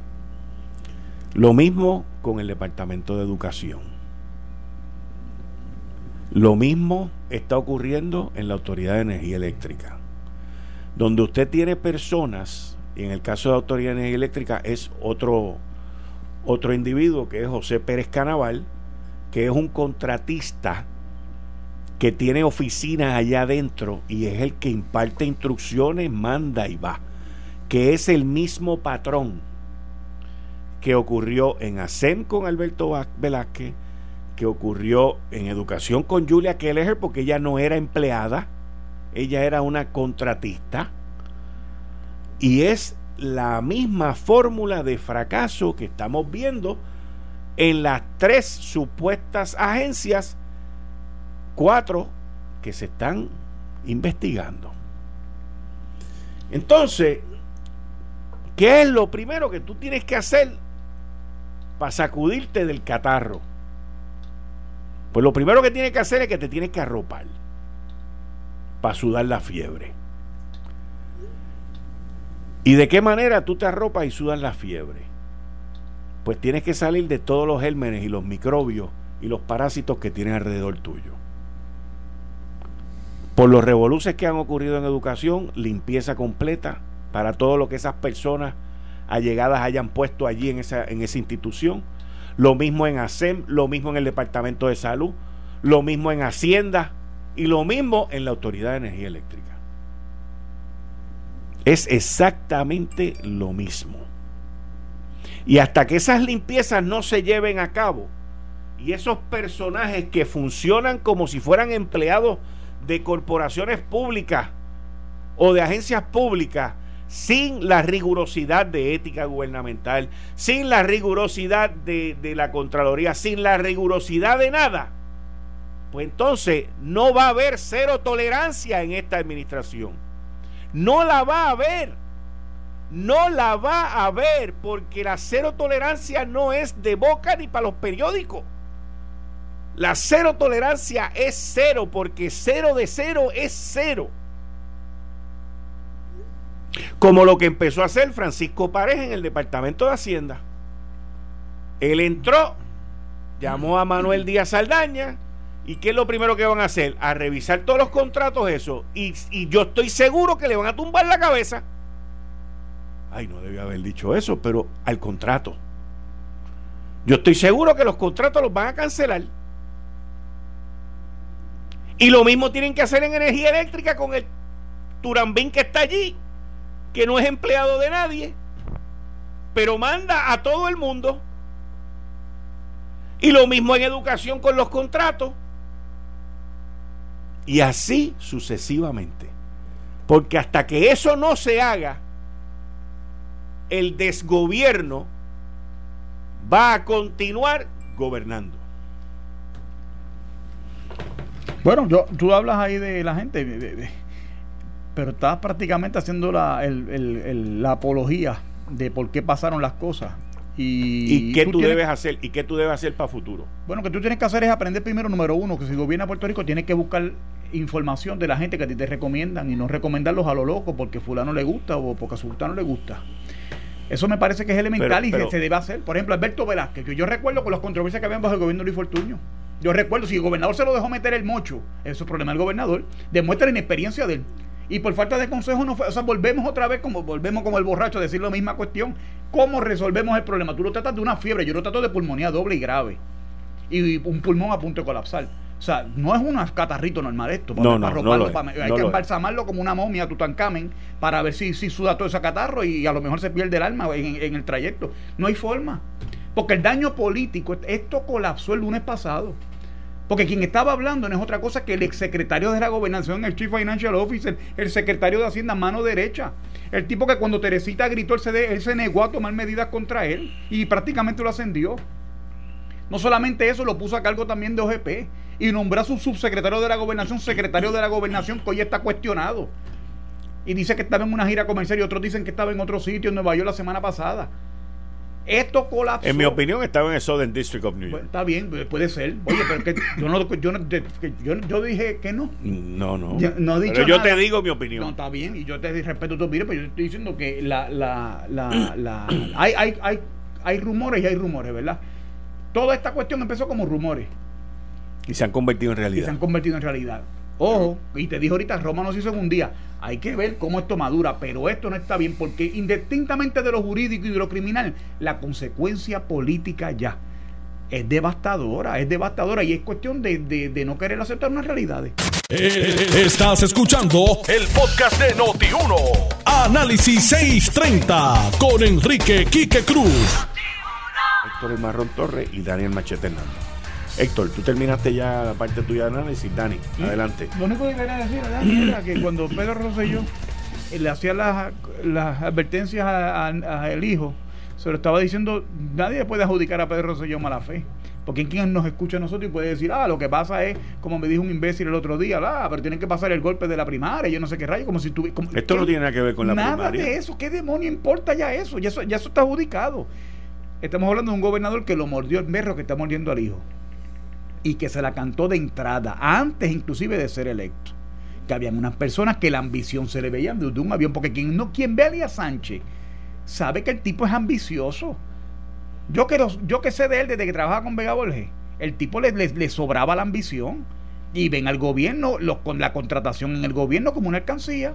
Lo mismo con el Departamento de Educación. Lo mismo está ocurriendo en la Autoridad de Energía Eléctrica, donde usted tiene personas, y en el caso de Autoridad Energía Eléctrica es otro, otro individuo que es José Pérez Canaval, que es un contratista que tiene oficinas allá adentro y es el que imparte instrucciones, manda y va, que es el mismo patrón que ocurrió en ASEM con Alberto Velázquez, que ocurrió en educación con Julia Kelleher porque ella no era empleada, ella era una contratista y es la misma fórmula de fracaso que estamos viendo en las tres supuestas agencias, cuatro que se están investigando. Entonces, ¿qué es lo primero que tú tienes que hacer para sacudirte del catarro? Pues lo primero que tienes que hacer es que te tienes que arropar para sudar la fiebre. ¿Y de qué manera tú te arropas y sudas la fiebre? Pues tienes que salir de todos los gérmenes y los microbios y los parásitos que tienes alrededor tuyo. Por los revoluces que han ocurrido en educación, limpieza completa para todo lo que esas personas allegadas hayan puesto allí en esa, en esa institución lo mismo en ASEM, lo mismo en el Departamento de Salud, lo mismo en Hacienda y lo mismo en la Autoridad de Energía Eléctrica. Es exactamente lo mismo. Y hasta que esas limpiezas no se lleven a cabo y esos personajes que funcionan como si fueran empleados de corporaciones públicas o de agencias públicas sin la rigurosidad de ética gubernamental, sin la rigurosidad de, la Contraloría, sin la rigurosidad de nada, pues entonces no va a haber cero tolerancia en esta administración. No la va a haber. No la va a haber porque la cero tolerancia no es de boca ni para los periódicos. La cero tolerancia es cero porque cero de cero es cero. Como lo que empezó a hacer Francisco Pareja en el Departamento de Hacienda. Él entró, llamó a Manuel Díaz Saldaña, ¿y qué es lo primero que van a hacer? A revisar todos los contratos, eso. Y, yo estoy seguro que le van a tumbar la cabeza. Ay, no debía haber dicho eso, pero al contrato. Yo estoy seguro que los contratos los van a cancelar. Y lo mismo tienen que hacer en energía eléctrica con el Turambín que está allí que no es empleado de nadie, pero manda a todo el mundo. Y lo mismo en educación con los contratos. Y así sucesivamente. Porque hasta que eso no se haga, el desgobierno va a continuar gobernando. Bueno, yo, tú hablas ahí de la gente, pero estás prácticamente haciendo la, la apología de por qué pasaron las cosas. Y, qué tú, debes hacer? ¿Y qué tú debes hacer para futuro? Bueno, lo que tú tienes que hacer es aprender primero, número uno, que si gobierna Puerto Rico tienes que buscar información de la gente que a ti te recomiendan y no recomendarlos a lo loco porque fulano le gusta o porque a su no le gusta. Eso me parece que es elemental y se debe hacer. Por ejemplo, Alberto Velázquez, que yo recuerdo con las controversias que habían bajo el gobierno de Luis Fortuño. Yo recuerdo, si el gobernador se lo dejó meter el mocho, eso es problema del gobernador, demuestra la inexperiencia de él. Y por falta de consejo no fue, o sea, volvemos otra vez como volvemos como el borracho a decir la misma cuestión. ¿Cómo resolvemos el problema? Tú lo tratas de una fiebre, yo lo trato de pulmonía doble y grave. Y un pulmón a punto de colapsar. O sea, no es un catarrito normal esto. no, no, hay que embalsamarlo como una momia, Tutankamen, para ver si, si suda todo ese catarro y a lo mejor se pierde el alma en, en el trayecto. No hay forma. Porque el daño político, esto colapsó el lunes pasado. Porque quien estaba hablando no es otra cosa que el exsecretario de la gobernación, el Chief Financial Officer, el secretario de Hacienda, mano derecha. El tipo que cuando Teresita gritó, él se, él se negó a tomar medidas contra él y prácticamente lo ascendió. No solamente eso, lo puso a cargo también de OGP y nombró a su subsecretario de la gobernación, secretario de la gobernación, que hoy está cuestionado. Y dice que estaba en una gira comercial y otros dicen que estaba en otro sitio en Nueva York la semana pasada. Esto colapsó. En mi opinión, estaba en el Southern District of New York. está bien, puede ser. Oye, pero que yo, no, yo, yo, dije que no. No, no. no he dicho pero yo te digo mi opinión. No, está bien, y yo te respeto tu opinión, pero yo estoy diciendo que la, la, la, la hay, hay, hay, hay rumores y hay rumores, ¿verdad? Toda esta cuestión empezó como rumores. Y se han convertido en realidad. Y se han convertido en realidad. Ojo, y te dijo ahorita, Roma nos hizo en un día. Hay que ver cómo esto madura, pero esto no está bien porque indistintamente de lo jurídico y de lo criminal, la consecuencia política ya es devastadora, es devastadora y es cuestión de, no querer aceptar unas realidades. Eh, estás escuchando el podcast de Noti1. Análisis 630 con Enrique Quique Cruz. Héctor El Marrón Torres y Daniel Machete Hernández. Héctor, tú terminaste ya la parte tuya de análisis. Dani, adelante. Lo único que quería decir era que cuando Pedro Rosselló eh, le hacía las, advertencias al hijo, se lo estaba diciendo, nadie puede adjudicar a Pedro Rosselló mala fe. Porque quien nos escucha a nosotros y puede decir, ah, lo que pasa es, como me dijo un imbécil el otro día, ah, pero tienen que pasar el golpe de la primaria, yo no sé qué rayo, como si tuviera... Esto no tiene nada que ver con la primaria. Nada de eso, ¿qué demonio importa ya eso? Ya eso, ya eso está adjudicado. Estamos hablando de un gobernador que lo mordió el perro que está mordiendo al hijo y que se la cantó de entrada, antes inclusive de ser electo. Que habían unas personas que la ambición se le veía de un avión, porque quien, no, quien ve a Elías Sánchez sabe que el tipo es ambicioso. Yo que, yo que sé de él desde que trabajaba con Vega Borges, el tipo le, le, sobraba la ambición. Y ven al gobierno, los, con la contratación en el gobierno como una alcancía.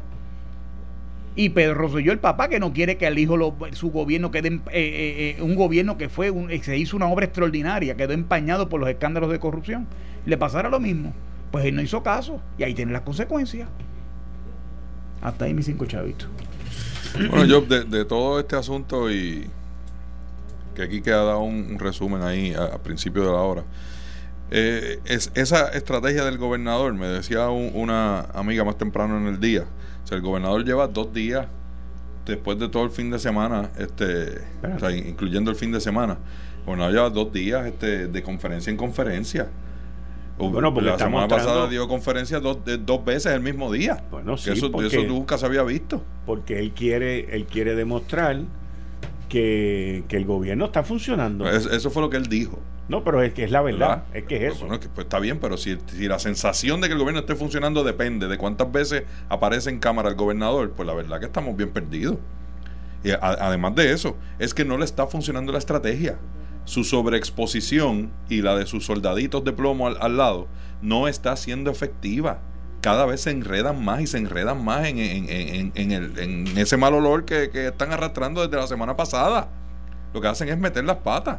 Y Pedro Rosselló, el papá, que no quiere que al hijo lo, su gobierno quede, eh, eh, eh, un gobierno que fue, un, se hizo una obra extraordinaria, quedó empañado por los escándalos de corrupción, le pasara lo mismo. Pues él no hizo caso y ahí tiene las consecuencias. Hasta ahí mis cinco chavitos. Bueno, yo de, todo este asunto y que aquí queda dado un, resumen ahí al principio de la hora. es, esa estrategia del gobernador, me decía una amiga más temprano en el día, el gobernador lleva dos días después de todo el fin de semana, este, incluyendo el fin de semana. El gobernador lleva dos días este, de conferencia en conferencia. Bueno, porque la semana pasada dio conferencia dos, dos veces el mismo día. Bueno, sí, eso, eso nunca se había visto. Porque él quiere, él quiere demostrar que, el gobierno está funcionando. eso fue lo que él dijo. No, pero es que es la verdad, es que es eso. Bueno, pues, está bien, pero si, la sensación de que el gobierno esté funcionando depende de cuántas veces aparece en cámara el gobernador, pues la verdad que estamos bien perdidos. Y además de eso, es que no le está funcionando la estrategia. Su sobreexposición y la de sus soldaditos de plomo al, lado no está siendo efectiva. Cada vez se enredan más y se enredan más en, en ese mal olor que, que están arrastrando desde la semana pasada. Lo que hacen es meter las patas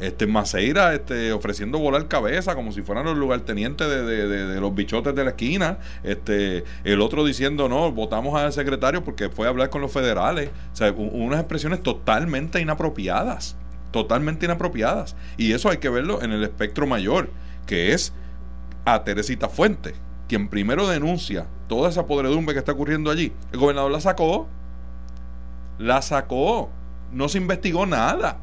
este Maceira este, ofreciendo volar cabeza como si fueran los lugartenientes de, de, los bichotes de la esquina. Este, el otro diciendo, no, votamos al secretario porque fue a hablar con los federales. O sea, unas expresiones totalmente inapropiadas. Totalmente inapropiadas. Y eso hay que verlo en el espectro mayor, que es a Teresita Fuente. quien primero denuncia toda esa podredumbre que está ocurriendo allí, el gobernador la sacó. La sacó. No se investigó nada.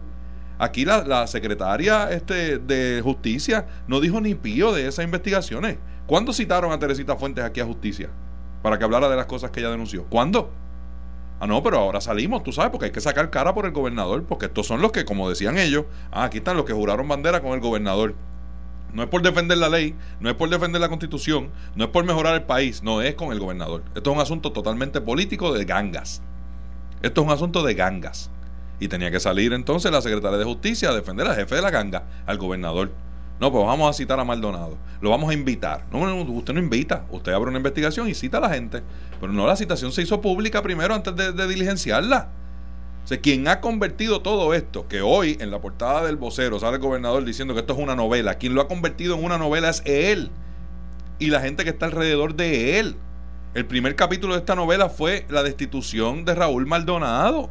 Aquí la, secretaria este, de Justicia no dijo ni pío de esas investigaciones. ¿Cuándo citaron a Teresita Fuentes aquí a Justicia? Para que hablara de las cosas que ella denunció. ¿Cuándo? Ah, no, pero ahora salimos, tú sabes, porque hay que sacar cara por el gobernador, porque estos son los que, como decían ellos, ah, aquí están los que juraron bandera con el gobernador. No es por defender la ley, no es por defender la constitución, no es por mejorar el país, no es con el gobernador. Esto es un asunto totalmente político de gangas. Esto es un asunto de gangas. Y tenía que salir entonces la secretaria de Justicia a defender al jefe de la ganga, al gobernador. No, pues vamos a citar a Maldonado. Lo vamos a invitar. No, usted no invita. Usted abre una investigación y cita a la gente. Pero no, la citación se hizo pública primero antes de, diligenciarla. O sea, quien ha convertido todo esto, que hoy en la portada del vocero sale el gobernador diciendo que esto es una novela, quien lo ha convertido en una novela es él y la gente que está alrededor de él. El primer capítulo de esta novela fue la destitución de Raúl Maldonado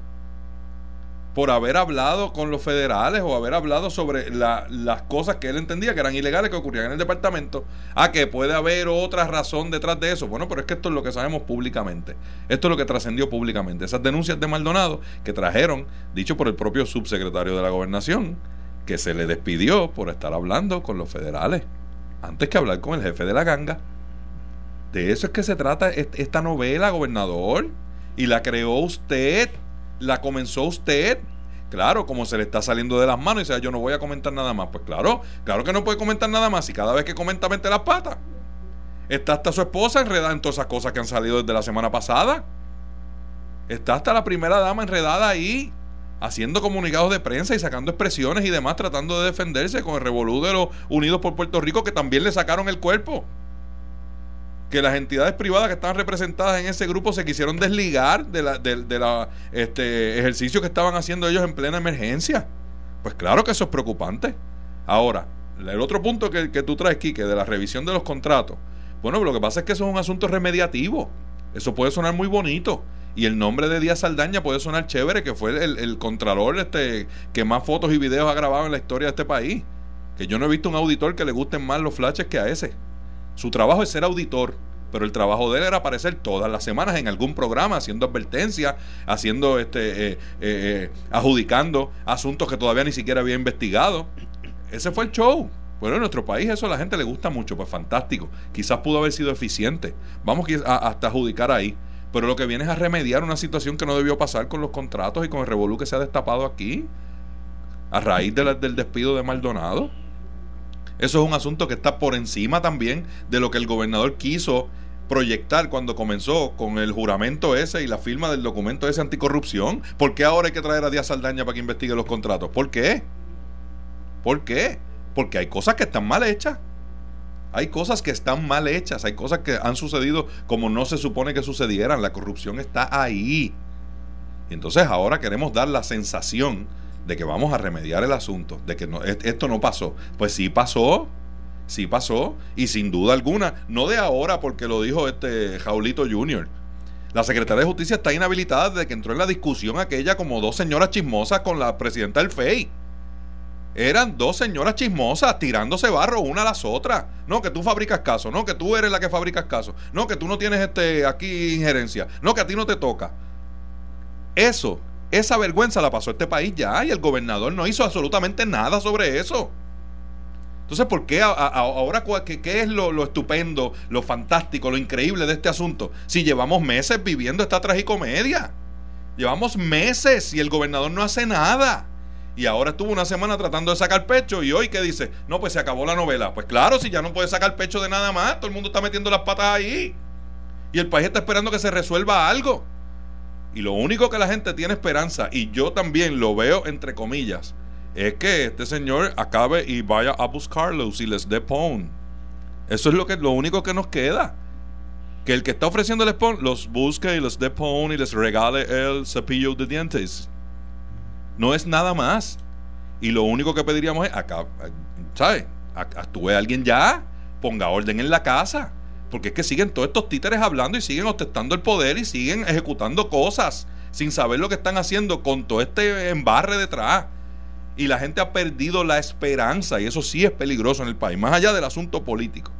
por haber hablado con los federales o haber hablado sobre las cosas que él entendía que eran ilegales que ocurrían en el departamento, a que puede haber otra razón detrás de eso. Bueno, pero es que esto es lo que sabemos públicamente. Esto es lo que trascendió públicamente. Esas denuncias de Maldonado que trajeron, dicho por el propio subsecretario de la gobernación, que se le despidió por estar hablando con los federales, antes que hablar con el jefe de la ganga. De eso es que se trata esta novela, gobernador. Y la creó usted la comenzó usted. Claro, como se le está saliendo de las manos y dice, yo no voy a comentar nada más. Pues claro, claro que no puede comentar nada más. Y cada vez que comenta, mete las patas. Está hasta su esposa enredada en todas esas cosas que han salido desde la semana pasada. Está hasta la primera dama enredada ahí, haciendo comunicados de prensa y sacando expresiones y demás, tratando de defenderse con el revolú de los Unidos por Puerto Rico, que también le sacaron el cuerpo que las entidades privadas que estaban representadas en ese grupo se quisieron desligar de la, de, la este, ejercicio que estaban haciendo ellos en plena emergencia. Pues claro que eso es preocupante. Ahora, el otro punto que, que tú traes, Quique, de la revisión de los contratos. Bueno, lo que pasa es que eso es un asunto remediativo. Eso puede sonar muy bonito. Y el nombre de Díaz Saldaña puede sonar chévere, que fue el, el contralor este, que más fotos y videos ha grabado en la historia de este país. Que yo no he visto un auditor que le gusten más los flashes que a ese. Su trabajo es ser auditor, pero el trabajo de él era aparecer todas las semanas en algún programa haciendo advertencias, haciendo este, eh, eh, eh, adjudicando asuntos que todavía ni siquiera había investigado. Ese fue el show. Bueno, en nuestro país eso a la gente le gusta mucho, pues fantástico. Quizás pudo haber sido eficiente. Vamos a, hasta adjudicar ahí. Pero lo que viene es a remediar una situación que no debió pasar con los contratos y con el revolú que se ha destapado aquí, a raíz del despido de Maldonado. Eso es un asunto que está por encima también de lo que el gobernador quiso proyectar cuando comenzó con el juramento ese y la firma del documento ese anticorrupción. ¿Por qué ahora hay que traer a Díaz Saldaña para que investigue los contratos? ¿Por qué? ¿Por qué? Porque hay cosas que están mal hechas. Hay cosas que están mal hechas, hay cosas que han sucedido como no se supone que sucedieran. La corrupción está ahí. Entonces ahora queremos dar la sensación de que vamos a remediar el asunto, de que no, esto no pasó. Pues sí pasó, sí pasó, y sin duda alguna, no de ahora porque lo dijo este Jaulito Jr. La secretaria de Justicia está inhabilitada desde que entró en la discusión aquella como dos señoras chismosas con la presidenta del FEI. Eran dos señoras chismosas tirándose barro una a las otras. No, que tú fabricas caso, no, que tú eres la que fabricas caso, no, que tú no tienes este aquí injerencia, no, que a ti no te toca. Eso esa vergüenza la pasó este país ya y el gobernador no hizo absolutamente nada sobre eso. Entonces, ¿por qué ahora qué, es lo, estupendo, lo fantástico, lo increíble de este asunto? Si llevamos meses viviendo esta tragicomedia. Llevamos meses y el gobernador no hace nada. Y ahora estuvo una semana tratando de sacar pecho y hoy ¿qué dice, no, pues se acabó la novela. Pues claro, si ya no puede sacar pecho de nada más, todo el mundo está metiendo las patas ahí. Y el país está esperando que se resuelva algo. Y lo único que la gente tiene esperanza, y yo también lo veo entre comillas, es que este señor acabe y vaya a buscarlos y les dé pon. Eso es lo, que, lo único que nos queda. Que el que está ofreciendo el pon los busque y les dé pon y les regale el cepillo de dientes. No es nada más. Y lo único que pediríamos es, acá, ¿sabes? Actúe alguien ya, ponga orden en la casa. Porque es que siguen todos estos títeres hablando y siguen ostentando el poder y siguen ejecutando cosas sin saber lo que están haciendo con todo este embarre detrás. Y la gente ha perdido la esperanza y eso sí es peligroso en el país, más allá del asunto político.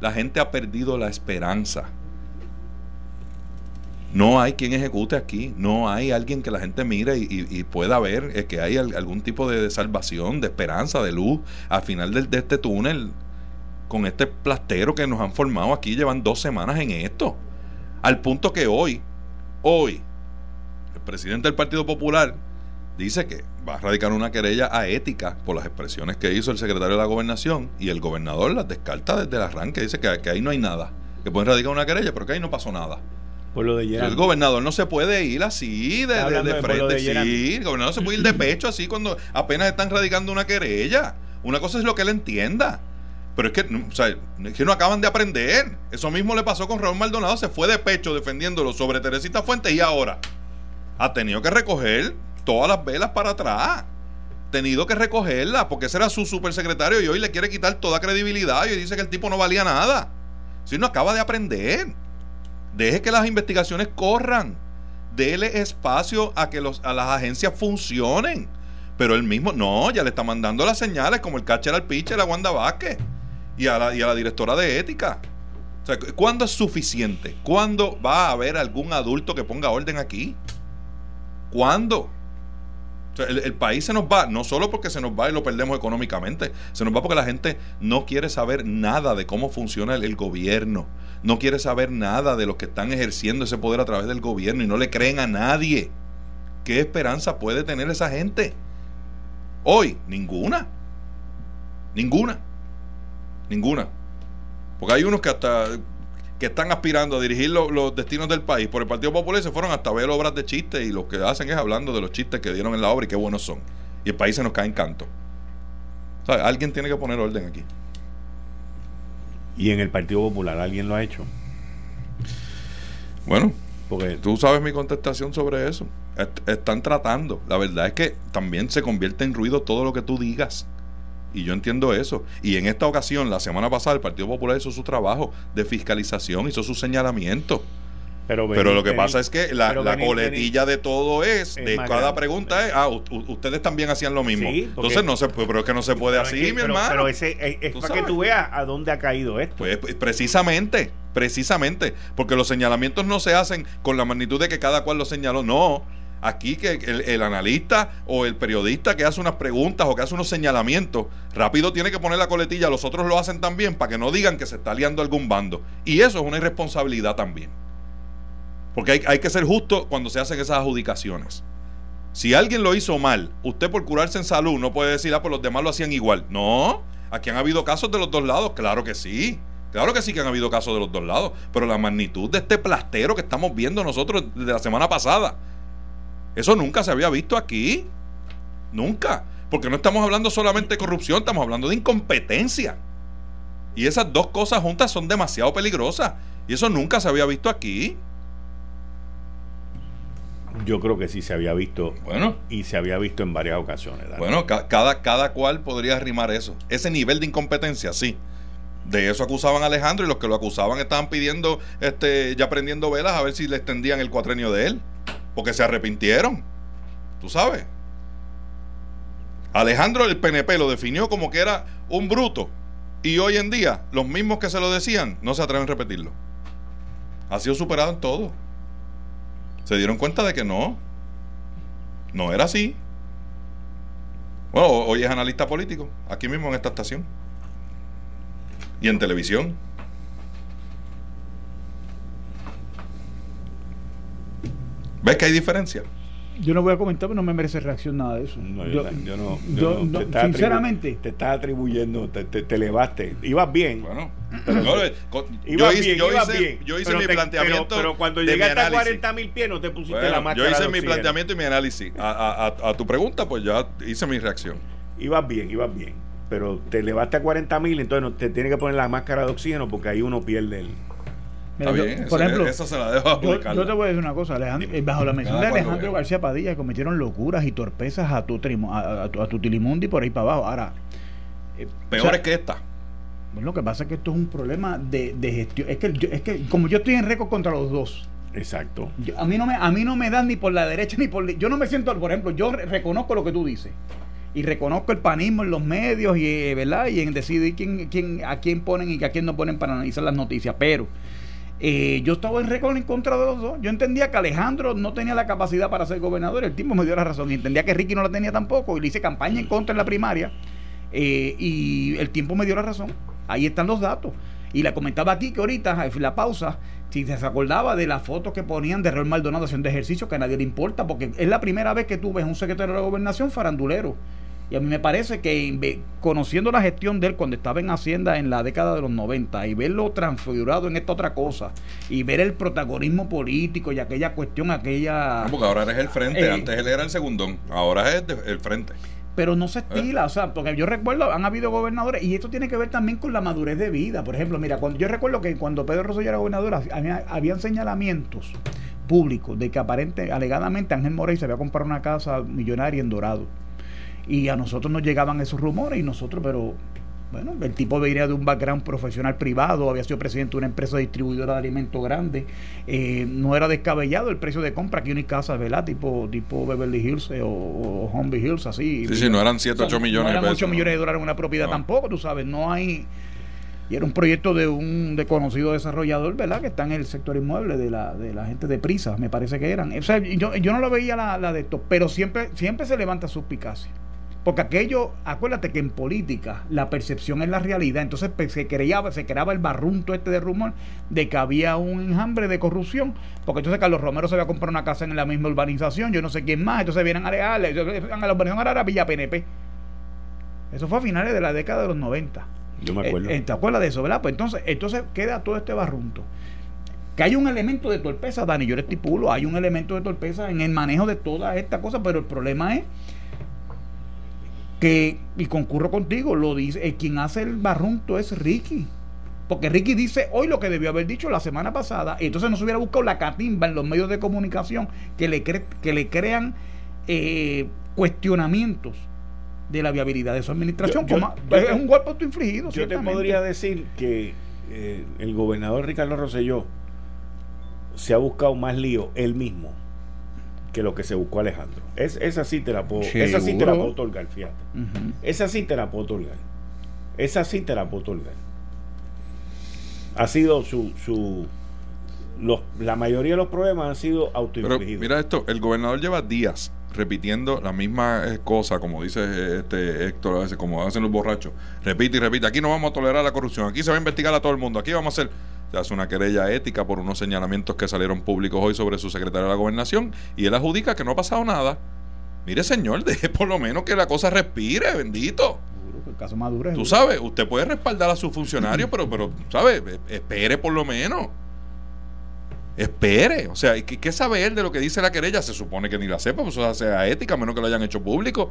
La gente ha perdido la esperanza. No hay quien ejecute aquí, no hay alguien que la gente mire y, pueda ver que hay algún tipo de, salvación, de esperanza, de luz al final de, este túnel con este plastero que nos han formado aquí, llevan dos semanas en esto. Al punto que hoy, hoy, el presidente del Partido Popular dice que va a radicar una querella a ética por las expresiones que hizo el secretario de la gobernación y el gobernador las descarta desde el arranque, dice que, que ahí no hay nada, que pueden radicar una querella, pero que ahí no pasó nada. Por lo de el gobernador no se puede ir así de, frente. sí, el gobernador se puede ir de pecho así cuando apenas están radicando una querella. Una cosa es lo que él entienda. Pero es que, o sea, es que no acaban de aprender. Eso mismo le pasó con Raúl Maldonado. Se fue de pecho defendiéndolo sobre Teresita Fuentes y ahora ha tenido que recoger todas las velas para atrás. Tenido que recogerlas porque ese era su supersecretario y hoy le quiere quitar toda credibilidad y dice que el tipo no valía nada. Si no acaba de aprender. Deje que las investigaciones corran. Dele espacio a que los, a las agencias funcionen. Pero él mismo, no, ya le está mandando las señales como el catcher al pitcher a Wanda Vázquez y a la, y a la directora de ética. ¿cuándo es suficiente? ¿Cuándo va a haber algún adulto que ponga orden aquí? ¿Cuándo? el, país se nos va, no solo porque se nos va y lo perdemos económicamente, se nos va porque la gente no quiere saber nada de cómo funciona el, gobierno, no quiere saber nada de los que están ejerciendo ese poder a través del gobierno y no le creen a nadie. ¿Qué esperanza puede tener esa gente? Hoy, ninguna. Ninguna. Ninguna. Porque hay unos que hasta que están aspirando a dirigir los destinos del país por el Partido Popular y se fueron hasta ver obras de chistes y lo que hacen es hablando de los chistes que dieron en la obra y qué buenos son. Y el país se nos cae en canto. alguien tiene que poner orden aquí. ¿Y en el Partido Popular alguien lo ha hecho? Bueno, porque tú sabes mi contestación sobre eso. están tratando. La verdad es que también se convierte en ruido todo lo que tú digas. Y yo entiendo eso. Y en esta ocasión, la semana pasada, el Partido Popular hizo su trabajo de fiscalización, hizo su señalamiento. Pero, lo que pasa es que la, coletilla de todo es, de cada pregunta es, ah, ustedes también hacían lo mismo. Entonces no se pero es que no se puede así, mi hermano. Pero ese es, para que tú veas a dónde ha caído esto. Pues, pues precisamente, precisamente, porque los señalamientos no se hacen con la magnitud de que cada cual lo señaló, no aquí que el, analista o el periodista que hace unas preguntas o que hace unos señalamientos, rápido tiene que poner la coletilla, los otros lo hacen también para que no digan que se está liando algún bando. Y eso es una irresponsabilidad también. Porque hay, hay que ser justo cuando se hacen esas adjudicaciones. Si alguien lo hizo mal, usted por curarse en salud no puede decir, ah, pues los demás lo hacían igual. No, aquí han habido casos de los dos lados, claro que sí. Claro que sí que han habido casos de los dos lados, pero la magnitud de este plastero que estamos viendo nosotros desde la semana pasada, eso nunca se había visto aquí. Nunca. Porque no estamos hablando solamente de corrupción, estamos hablando de incompetencia. Y esas dos cosas juntas son demasiado peligrosas. Y eso nunca se había visto aquí. Yo creo que sí se había visto. Bueno. Y se había visto en varias ocasiones. Bueno, cada, cada cual podría arrimar eso. Ese nivel de incompetencia, sí. De eso acusaban a Alejandro y los que lo acusaban estaban pidiendo, este, ya prendiendo velas a ver si le extendían el cuatrenio de él porque se arrepintieron. Tú sabes. Alejandro del PNP lo definió como que era un bruto. Y hoy en día, los mismos que se lo decían no se atreven a repetirlo. Ha sido superado en todo. Se dieron cuenta de que no. No era así. Bueno, hoy es analista político, aquí mismo en esta estación. Y en televisión. ¿Ves que hay diferencia? Yo no voy a comentar, pero no me merece reacción nada de eso. yo, no, yo, sinceramente. te estás atribuyendo, te, te, elevaste. Ibas bien. Bueno, yo hice, yo hice, yo hice mi planteamiento. Pero, cuando llegaste a 40 mil pies, no te pusiste la máscara. Yo hice mi planteamiento y mi análisis. A, a, a, tu pregunta, pues ya hice mi reacción. Ibas bien, ibas bien. Pero te elevaste a 40 mil, entonces no, te tienes que poner la máscara de oxígeno porque ahí uno pierde el por ejemplo, eso se la dejo yo, yo, te voy a decir una cosa, Alejandro, eh, bajo la mención de Alejandro García Padilla cometieron locuras y torpezas a tu, a, a, tu, Tilimundi por ahí para abajo. Ahora, eh, peor es que esta. Lo que pasa es que esto es un problema de, de gestión. Es que, es que como yo estoy en récord contra los dos. Exacto. a mí no me a mí no me dan ni por la derecha ni por yo no me siento, por ejemplo, yo reconozco lo que tú dices. y reconozco el panismo en los medios y, eh, ¿verdad? y en decidir quién, quién, a quién ponen y a quién no ponen para analizar las noticias. Pero eh, yo estaba en récord en contra de los dos. Yo entendía que Alejandro no tenía la capacidad para ser gobernador. El tipo me dio la razón. Y entendía que Ricky no la tenía tampoco. Y le hice campaña en contra en la primaria. Eh, y el tiempo me dio la razón. Ahí están los datos. Y la comentaba aquí que ahorita, la pausa, si se acordaba de las fotos que ponían de Raúl Maldonado haciendo ejercicio, que a nadie le importa, porque es la primera vez que tú ves un secretario de la gobernación farandulero. Y a mí me parece que conociendo la gestión de él cuando estaba en Hacienda en la década de los 90 y verlo transfigurado en esta otra cosa y ver el protagonismo político y aquella cuestión, aquella... porque ahora eres el frente, eh, antes él era el segundón, ahora es el frente pero no se eh. estila, o sea, porque yo recuerdo, han habido gobernadores, y esto tiene que ver también con la madurez de vida. Por ejemplo, mira, cuando yo recuerdo que cuando Pedro Rosselló era gobernador, había, habían señalamientos públicos de que aparente, alegadamente, Ángel Morey se había comprado una casa millonaria en Dorado. Y a nosotros nos llegaban esos rumores, y nosotros, pero bueno, el tipo venía de un background profesional privado, había sido presidente de una empresa distribuidora de alimentos grande, eh, no era descabellado el precio de compra aquí en casa, ¿verdad? Tipo, tipo Beverly Hills eh, o, o Hills, así. Sí, sí, no eran 7, 8 millones no eran 8 millones de dólares en una propiedad tampoco, tú sabes, no hay... Y era un proyecto de un desconocido desarrollador, ¿verdad? Que está en el sector inmueble de la, de la gente de Prisa, me parece que eran. O sea, yo, yo no lo veía la, la de esto, pero siempre, siempre se levanta suspicacia. Porque aquello, acuérdate que en política la percepción es la realidad. Entonces pues, se creaba, se creaba el barrunto este de rumor de que había un enjambre de corrupción. Porque entonces Carlos Romero se había comprado una casa en la misma urbanización, yo no sé quién más. Entonces vienen a alegarle, a la urbanización ahora Villa PNP. Eso fue a finales de la década de los 90. Yo me acuerdo. Eh, ¿Te acuerdas de eso, verdad? Pues entonces, entonces queda todo este barrunto. Que hay un elemento de torpeza, Dani, yo le estipulo, hay un elemento de torpeza en el manejo de toda esta cosa, pero el problema es que, y concurro contigo, lo dice, el quien hace el barrunto es Ricky. Porque Ricky dice hoy lo que debió haber dicho la semana pasada, y entonces no se hubiera buscado la catimba en los medios de comunicación que le, que le crean eh, cuestionamientos de la viabilidad de su administración. es un golpe autoinfligido. Yo te podría decir que eh, el gobernador Ricardo Rosselló se ha buscado más lío él mismo que lo que se buscó Alejandro. Es, esa sí te la puedo, esa sí te la puedo otorgar, fíjate. Esa sí te la puedo otorgar. Esa sí te la puedo otorgar. Ha sido su, su los, la mayoría de los problemas han sido autoinfligidos. mira esto, el gobernador lleva días repitiendo la misma eh, cosa, como dice este Héctor a veces, como hacen los borrachos. Repite y repite, aquí no vamos a tolerar la corrupción, aquí se va a investigar a todo el mundo, aquí vamos a hacer se hace una querella ética por unos señalamientos que salieron públicos hoy sobre su secretario de la gobernación y él adjudica que no ha pasado nada. Mire, señor, deje por lo menos que la cosa respire, bendito. El caso Maduro Tú sabes, usted puede respaldar a su funcionario, pero, pero, ¿sabe? Espere por lo menos. Espere. O sea, ¿qué, ¿qué sabe él de lo que dice la querella? Se supone que ni la sepa, pues eso sea ética, a menos que lo hayan hecho público.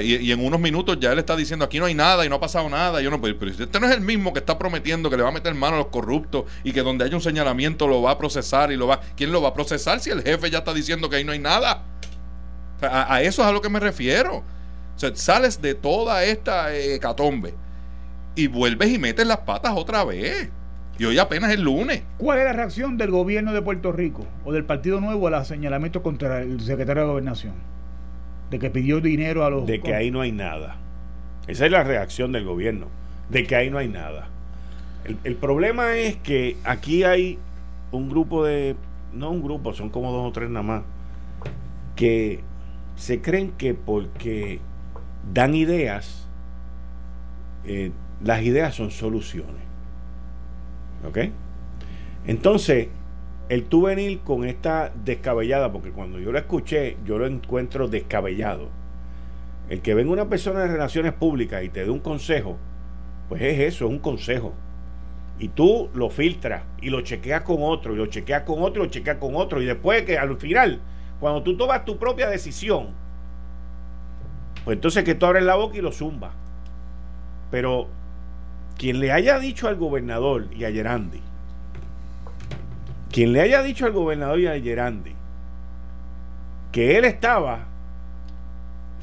Y, en unos minutos ya él está diciendo aquí no hay nada y no ha pasado nada. yo no, pero, pero este no es el mismo que está prometiendo que le va a meter mano a los corruptos y que donde haya un señalamiento lo va a procesar y lo va. ¿Quién lo va a procesar si el jefe ya está diciendo que ahí no hay nada? a, eso es a lo que me refiero. O sea, sales de toda esta hecatombe y vuelves y metes las patas otra vez. Y hoy apenas es lunes. ¿Cuál es la reacción del gobierno de Puerto Rico o del Partido Nuevo a los señalamientos contra el secretario de Gobernación? De que pidió dinero a los... De que ahí no hay nada. Esa es la reacción del gobierno, de que ahí no hay nada. El, problema es que aquí hay un grupo de, no un grupo, son como dos o tres nada más, que se creen que porque dan ideas, eh, las ideas son soluciones. ¿Ok? Entonces, el tú venir con esta descabellada, porque cuando yo lo escuché, yo lo encuentro descabellado. El que venga una persona de relaciones públicas y te dé un consejo, pues es eso, es un consejo. Y tú lo filtras y lo chequeas con otro, y lo chequeas con otro, y lo chequeas con otro. Y después que al final, cuando tú tomas tu propia decisión, pues entonces que tú abres la boca y lo zumba. Pero quien le haya dicho al gobernador y a Gerandi, quien le haya dicho al gobernador y a Gerandi que él estaba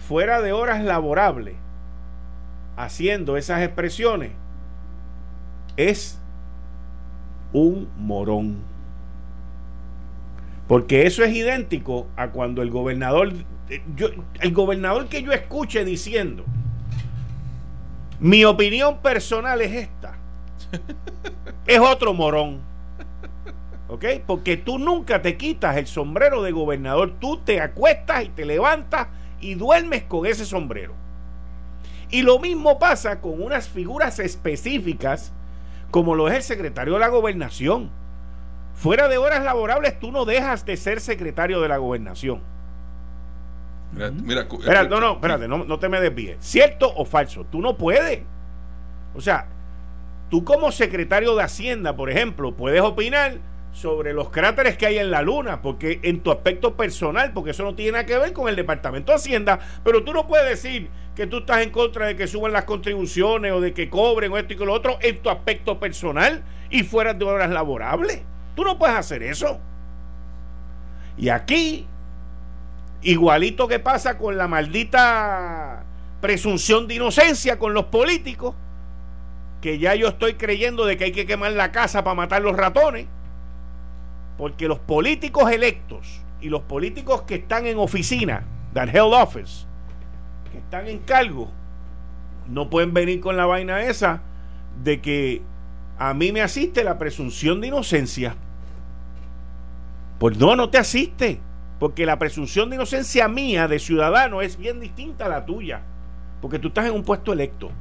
fuera de horas laborables haciendo esas expresiones es un morón. Porque eso es idéntico a cuando el gobernador, eh, yo, el gobernador que yo escuche diciendo, mi opinión personal es esta, es otro morón. ¿Ok? Porque tú nunca te quitas el sombrero de gobernador, tú te acuestas y te levantas y duermes con ese sombrero. Y lo mismo pasa con unas figuras específicas como lo es el secretario de la gobernación. Fuera de horas laborables tú no dejas de ser secretario de la gobernación. Mira, espérate, no, no, espérate, no, no te me desvíes. ¿Cierto o falso? Tú no puedes. O sea, tú como secretario de Hacienda, por ejemplo, puedes opinar sobre los cráteres que hay en la luna, porque en tu aspecto personal, porque eso no tiene nada que ver con el Departamento de Hacienda, pero tú no puedes decir que tú estás en contra de que suban las contribuciones o de que cobren o esto y lo otro en tu aspecto personal y fuera de horas laborables. Tú no puedes hacer eso. Y aquí, igualito que pasa con la maldita presunción de inocencia con los políticos, que ya yo estoy creyendo de que hay que quemar la casa para matar los ratones porque los políticos electos y los políticos que están en oficina, that held office, que están en cargo, no pueden venir con la vaina esa de que a mí me asiste la presunción de inocencia. Pues no, no te asiste. Porque la presunción de inocencia mía de ciudadano es bien distinta a la tuya. Porque tú estás en un puesto electo.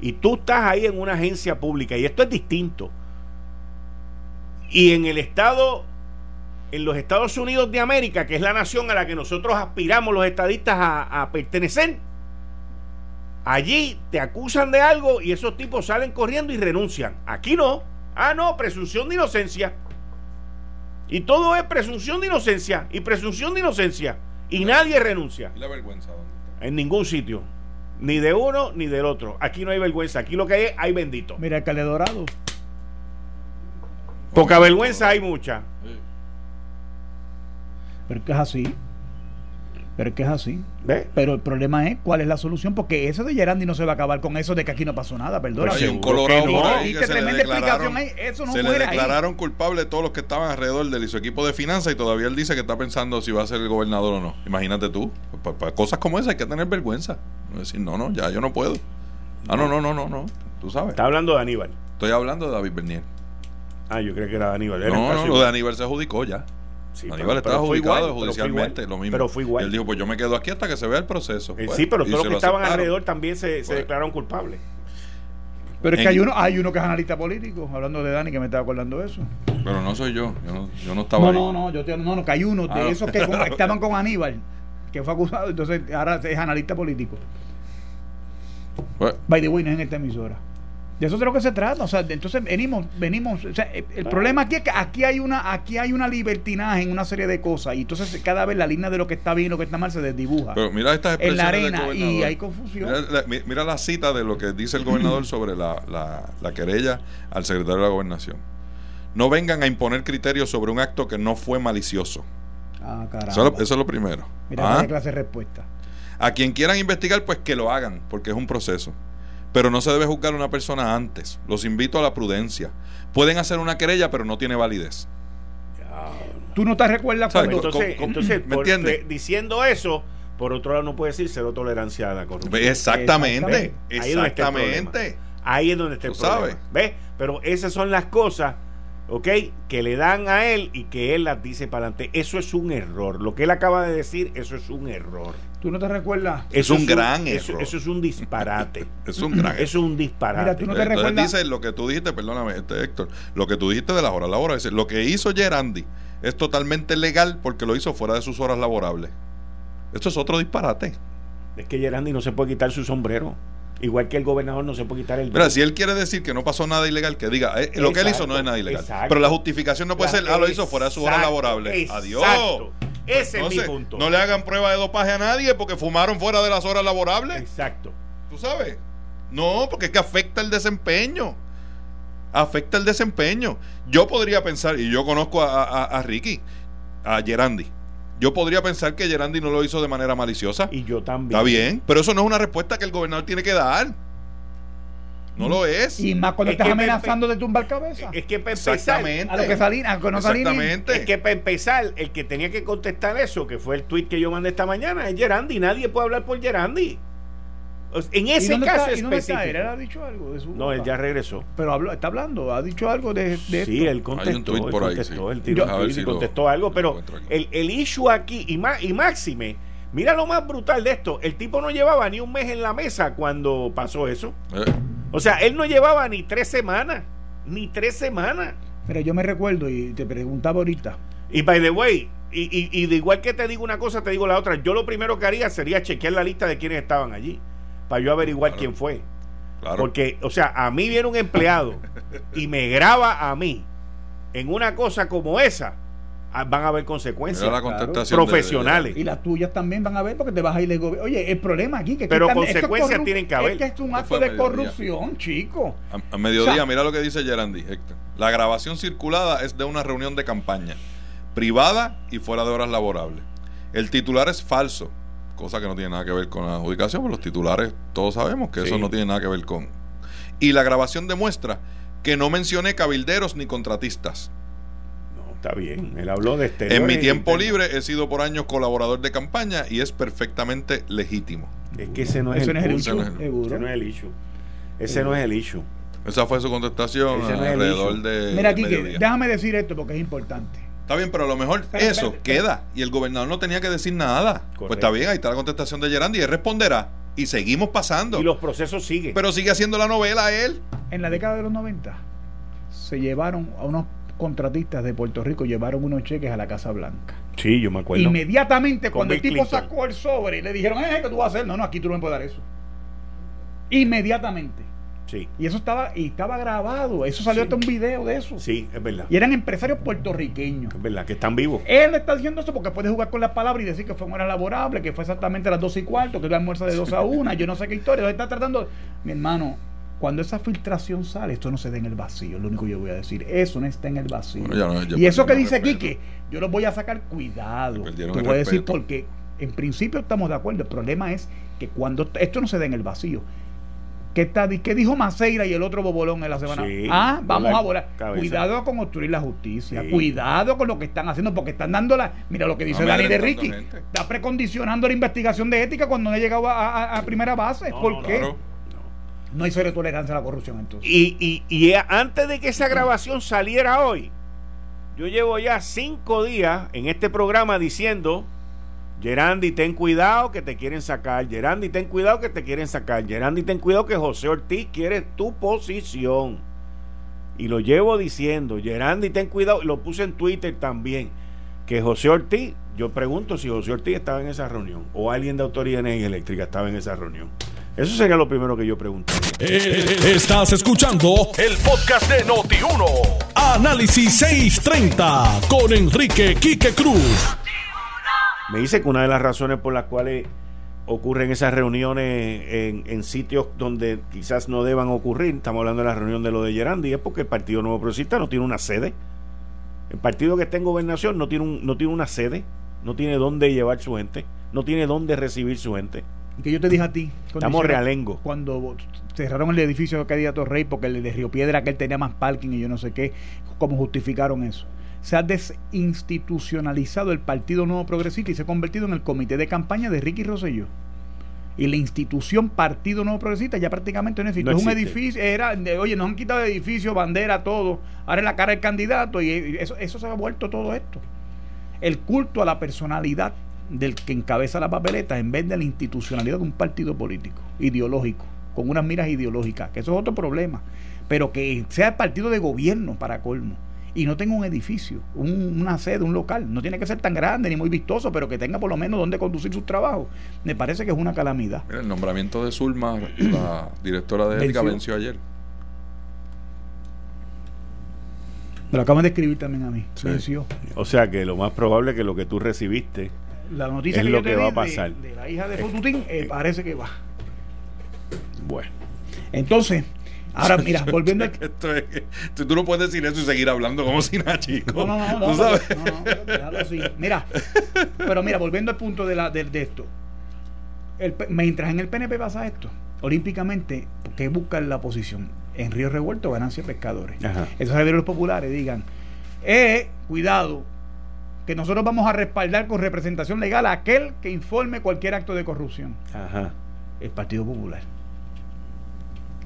Y tú estás ahí en una agencia pública. Y esto es distinto. Y en el estado, en los Estados Unidos de América, que es la nación a la que nosotros aspiramos los estadistas a, pertenecer, allí te acusan de algo y esos tipos salen corriendo y renuncian. Aquí no. Ah, no, presunción de inocencia. Y todo es presunción de inocencia y presunción de inocencia. Y nadie renuncia. ¿Y la vergüenza dónde está? En ningún sitio. Ni de uno ni del otro. Aquí no hay vergüenza. Aquí lo que hay es hay bendito. Mira, el Cale Dorado. Poca vergüenza hay mucha. Pero es que es así. Pero es que es así. Pero el problema es cuál es la solución, porque eso de Gerandi no se va a acabar con eso de que aquí no pasó nada, perdón. Hay un colorado que se le declararon, eso no se le declararon culpable todos los que estaban alrededor de él y su equipo de finanzas y todavía él dice que está pensando si va a ser el gobernador o no. Imagínate tú, para, cosas como esa hay que tener vergüenza. Decir, no, no, ya yo no puedo. Ah, no, no, no, no, no. Tú sabes. Está hablando de Aníbal. Estoy hablando de David Bernier. Ah, yo creo que era Aníbal. no, no, lo de Aníbal se adjudicó ya. Aníbal está adjudicado judicialmente, lo mismo. Pero fue igual. él dijo, pues yo me quedo aquí hasta que se vea el proceso. Eh, sí, pero todos los que estaban alrededor también se, se pues. declararon culpables. Pero es que hay uno, hay uno que es analista político, hablando de Dani, que me estaba acordando de eso. Pero no soy yo, yo no, yo no estaba no, No, no, yo no, no, que hay uno de ah, esos que estaban con Aníbal, que fue acusado, entonces ahora es analista político. Pues, By the way, no es en esta emisora. De eso es de lo que se trata. O sea, entonces venimos, venimos. O sea, el, problema aquí es que aquí hay una, aquí hay una libertinaje en una serie de cosas. Y entonces cada vez la línea de lo que está bien y lo que está mal se desdibuja. Pero mira estas En la arena y hay confusión. Mira la, cita de lo que dice el gobernador sobre la, la, querella al secretario de la gobernación. No vengan a imponer criterios sobre un acto que no fue malicioso. Ah, Eso, es lo primero. Mira, ¿Ah? clase de respuesta. A quien quieran investigar, pues que lo hagan, porque es un proceso. Pero no se debe juzgar a una persona antes. Los invito a la prudencia. Pueden hacer una querella, pero no tiene validez. ¿Tú no te recuerdas cuando... Entonces, entonces ¿me entiendes? Diciendo eso, por otro lado no puede decir cero tolerancia a la corrupción. Exactamente. Exactamente. Ahí es donde está el problema. Sabes. ¿Ves? Pero esas son las cosas ¿ok? Que le dan a él y que él las dice para adelante. Eso es un error. Lo que él acaba de decir, eso es un error. ¿Tú no te recuerdas? es un gran error. Eso, es un disparate. es un gran Eso es un disparate. Mira, tú no te recuerdas. dice lo que tú dijiste, perdóname, este Héctor, lo que tú dijiste de las horas laborables. Lo que hizo Gerandi es totalmente legal porque lo hizo fuera de sus horas laborables. Esto es otro disparate. Es que Gerandi no se puede quitar su sombrero. Igual que el gobernador no se puede quitar el. Pero si él quiere decir que no pasó nada ilegal, que diga, eh, lo que él hizo no es nada ilegal. Pero la justificación no puede ser, ah, lo hizo fuera de su hora laborable. Adiós. Ese es mi punto. No le hagan prueba de dopaje a nadie porque fumaron fuera de las horas laborables. Exacto. ¿Tú sabes? No, porque es que afecta el desempeño. Afecta el desempeño. Yo podría pensar, y yo conozco a, a, a Ricky, a Gerandi yo podría pensar que Gerandi no lo hizo de manera maliciosa. Y yo también. Está bien, pero eso no es una respuesta que el gobernador tiene que dar. No lo es. Y más cuando estás amenazando de tumbar cabeza. Es que para empezar, a lo que salí, a no Exactamente. Es que para empezar, el que tenía que contestar eso, que fue el tweet que yo mandé esta mañana, es Gerandi. Nadie puede hablar por Gerandi. En ese caso está, específico. ¿Él ha dicho algo de su No, él ya regresó. Pero habló, está hablando, ha dicho algo de, de Sí, él contestó. Hay un por contestó, ahí, sí. él contestó algo, pero el, el issue aquí, y, y Máxime, mira lo más brutal de esto: el tipo no llevaba ni un mes en la mesa cuando pasó eso. Eh. O sea, él no llevaba ni tres semanas. Ni tres semanas. Pero yo me recuerdo y te preguntaba ahorita. Y by the way, y, y, y de igual que te digo una cosa, te digo la otra. Yo lo primero que haría sería chequear la lista de quienes estaban allí para yo averiguar quién fue. Porque, o sea, a mí viene un empleado y me graba a mí en una cosa como esa, van a haber consecuencias profesionales. y las tuyas también van a haber porque te vas a ir Oye, el problema aquí que Pero consecuencias tienen que haber. Es que es un acto de corrupción, chico. A, mediodía, mira lo que dice Gerandi, La grabación circulada es de una reunión de campaña, privada y fuera de horas laborables. El titular es falso cosa que no tiene nada que ver con la adjudicación, pero los titulares todos sabemos que eso no tiene nada que ver con... Y la grabación demuestra que no mencioné cabilderos ni contratistas. No, está bien, él habló de este. En mi tiempo libre he sido por años colaborador de campaña y es perfectamente legítimo. Es que ese no es, el, issue. Ese no es el issue. Ese no es el issue. Esa fue su contestación alrededor de. Mira, aquí, déjame decir esto porque es importante. Está bien, pero a lo mejor eso queda y el gobernador no tenía que decir nada. Pues está bien, ahí está la contestación de Gerandi y él responderá. Y seguimos pasando. Y los procesos siguen. Pero sigue haciendo la novela él. En la década de los 90 se llevaron a unos contratistas de Puerto Rico, llevaron unos cheques a la Casa Blanca. Sí, yo me acuerdo. Inmediatamente, cuando el tipo sacó el sobre, le dijeron, eh, ¿qué tú vas a hacer? No, no, aquí tú no me puedes dar eso. Inmediatamente. Y eso estaba, y estaba grabado. Eso salió hasta un video de eso. Sí, es verdad. Y eran empresarios puertorriqueños. Es verdad, que están vivos. Él está diciendo eso porque puede jugar con las palabras y decir que fue una hora laborable, que fue exactamente a las 12 y cuarto, que la almuerza de 2 a 1, yo no sé qué historia. Está tratando. Mi hermano, cuando esa filtración sale, esto no se da en el vacío, lo único que yo voy a decir. Eso no está en el vacío. y eso que dice aquí, que yo lo voy a sacar, cuidado. Te voy a decir porque en principio estamos de acuerdo. El problema es que cuando esto no se da en el vacío, ¿Qué, está, ¿Qué dijo Maceira y el otro bobolón en la semana? ah, vamos a volar. Cuidado con construir la justicia. Cuidado con lo que están haciendo, porque están dando la. Mira lo que dice Dani de Ricky. Está precondicionando la investigación de ética cuando no ha llegado a, primera base. ¿Por qué? No hay sobre tolerancia a la corrupción entonces. Y, y, y antes de que esa grabación saliera hoy, yo llevo ya cinco días en este programa diciendo Gerandi, ten cuidado que te quieren sacar. Gerandi, ten cuidado que te quieren sacar. Gerandi, ten cuidado que José Ortiz quiere tu posición. Y lo llevo diciendo. Gerandi, ten cuidado. Lo puse en Twitter también. Que José Ortiz, yo pregunto si José Ortiz estaba en esa reunión o alguien de Autoridad Energía Eléctrica estaba en esa reunión. Eso sería lo primero que yo pregunto. Eh, estás escuchando el podcast de Noti1. Análisis 630 con Enrique Quique Cruz. Me dice que una de las razones por las cuales ocurren esas reuniones en, sitios donde quizás no deban ocurrir, estamos hablando de la reunión de lo de Gerandi, es porque el Partido Nuevo Progresista no tiene una sede. El partido que está en gobernación no tiene, un, no tiene una sede, no tiene dónde llevar su gente, no tiene dónde recibir su gente. Que yo te dije a ti, estamos realengo. Cuando cerraron el edificio de Candidato Rey porque el de Río Piedra que él tenía más parking y yo no sé qué, ¿cómo justificaron eso? se ha desinstitucionalizado el Partido Nuevo Progresista y se ha convertido en el comité de campaña de Ricky Rosselló. Y la institución Partido Nuevo Progresista ya prácticamente no existe. es un edificio, era, oye, nos han quitado el edificio, bandera, todo. Ahora es la cara del candidato y eso, eso se ha vuelto todo esto. El culto a la personalidad del que encabeza la papeleta en vez de la institucionalidad de un partido político, ideológico, con unas miras ideológicas, que eso es otro problema. Pero que sea el partido de gobierno para colmo y no tenga un edificio, una sede, un local. No tiene que ser tan grande ni muy vistoso, pero que tenga por lo menos donde conducir sus trabajos. Me parece que es una calamidad. el nombramiento de Zulma, la directora de ética, venció, ayer. Me lo acaban de escribir también a mí. Venció. O sea que lo más probable es que lo que tú recibiste la noticia es lo que va a pasar. De, la hija de Fotutín eh, parece que va. Bueno. Entonces, Ahora, mira, volviendo a... Esto es, tú no puedes decir eso y seguir hablando como si nada, chico. No, no, no. ¿Tú sabes? no, no, así. Mira, pero mira, volviendo al punto de, la, de, esto. mientras en el PNP pasa esto, olímpicamente, ¿qué buscan la oposición? En Río Revuelto, ganancia pescadores. Esos los populares digan, eh, cuidado, que nosotros vamos a respaldar con representación legal a aquel que informe cualquier acto de corrupción. Ajá. El Partido Popular.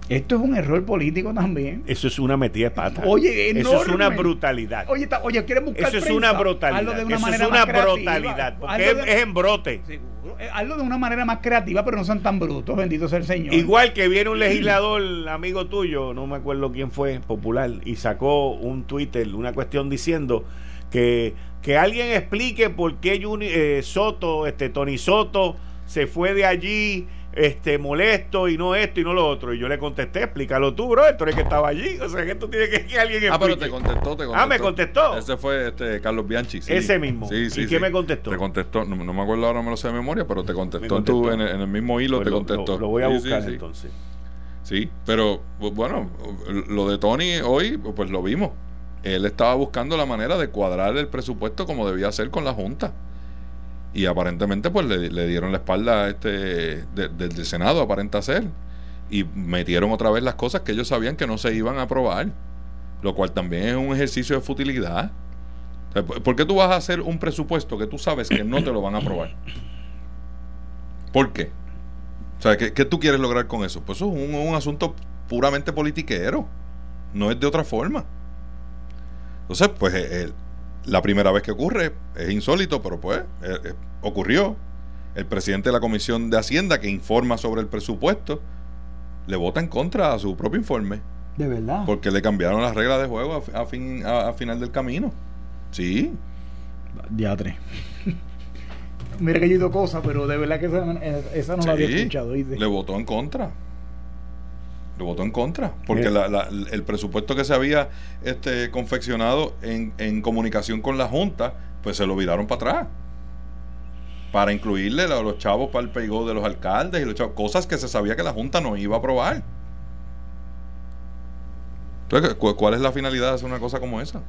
Esto es un error político también. Eso es una metida de pata. Oye, Eso es una brutalidad. Oye, oye ¿quieren buscar Eso es una brutalidad. De Eso es una brutalidad. Porque es, en brote. Seguro. Eh, hazlo de una manera más creativa, pero no son tan brutos. Bendito sea el Señor. Igual que viene un legislador, amigo tuyo, no me acuerdo quién fue, popular, y sacó un Twitter, una cuestión diciendo que, que alguien explique por qué eh, Soto, este Tony Soto, se fue de allí este molesto y no esto y no lo otro. Y yo le contesté, explícalo tú, bro, esto es que estaba allí. O sea, que esto tiene que que alguien explique. Ah, pero te contestó, te contestó. Ah, me contestó. Ese fue este Carlos Bianchi. Ese mismo. Sí, sí, ¿Y qué me contestó? Te contestó, no, me acuerdo ahora, no me lo sé de memoria, pero te contestó, Tú, en, el, mismo hilo, pues te contestó. Lo, voy a buscar entonces. Sí, pero bueno, lo de Tony hoy, pues lo vimos. Él estaba buscando la manera de cuadrar el presupuesto como debía ser con la Junta y aparentemente pues le, dieron la espalda a este del Senado aparenta ser y metieron otra vez las cosas que ellos sabían que no se iban a aprobar lo cual también es un ejercicio de futilidad ¿por qué tú vas a hacer un presupuesto que tú sabes que no te lo van a aprobar? ¿por qué? o sea, ¿qué, tú quieres lograr con eso? pues eso es un, asunto puramente politiquero no es de otra forma entonces pues el la primera vez que ocurre, es insólito, pero pues eh, eh, ocurrió. El presidente de la Comisión de Hacienda, que informa sobre el presupuesto, le vota en contra a su propio informe. De verdad. Porque le cambiaron las reglas de juego a, fin, a, final del camino. Sí. Diatre. Mira que yo he ido cosas, pero de verdad que esa, no la había escuchado. Le votó en contra votó en contra, porque el presupuesto que se había este, confeccionado en, en, comunicación con la Junta, pues se lo viraron para atrás. Para incluirle a los chavos para el peigo de los alcaldes y los chavos, cosas que se sabía que la Junta no iba a aprobar. Entonces, ¿cuál es la finalidad de hacer una cosa como esa?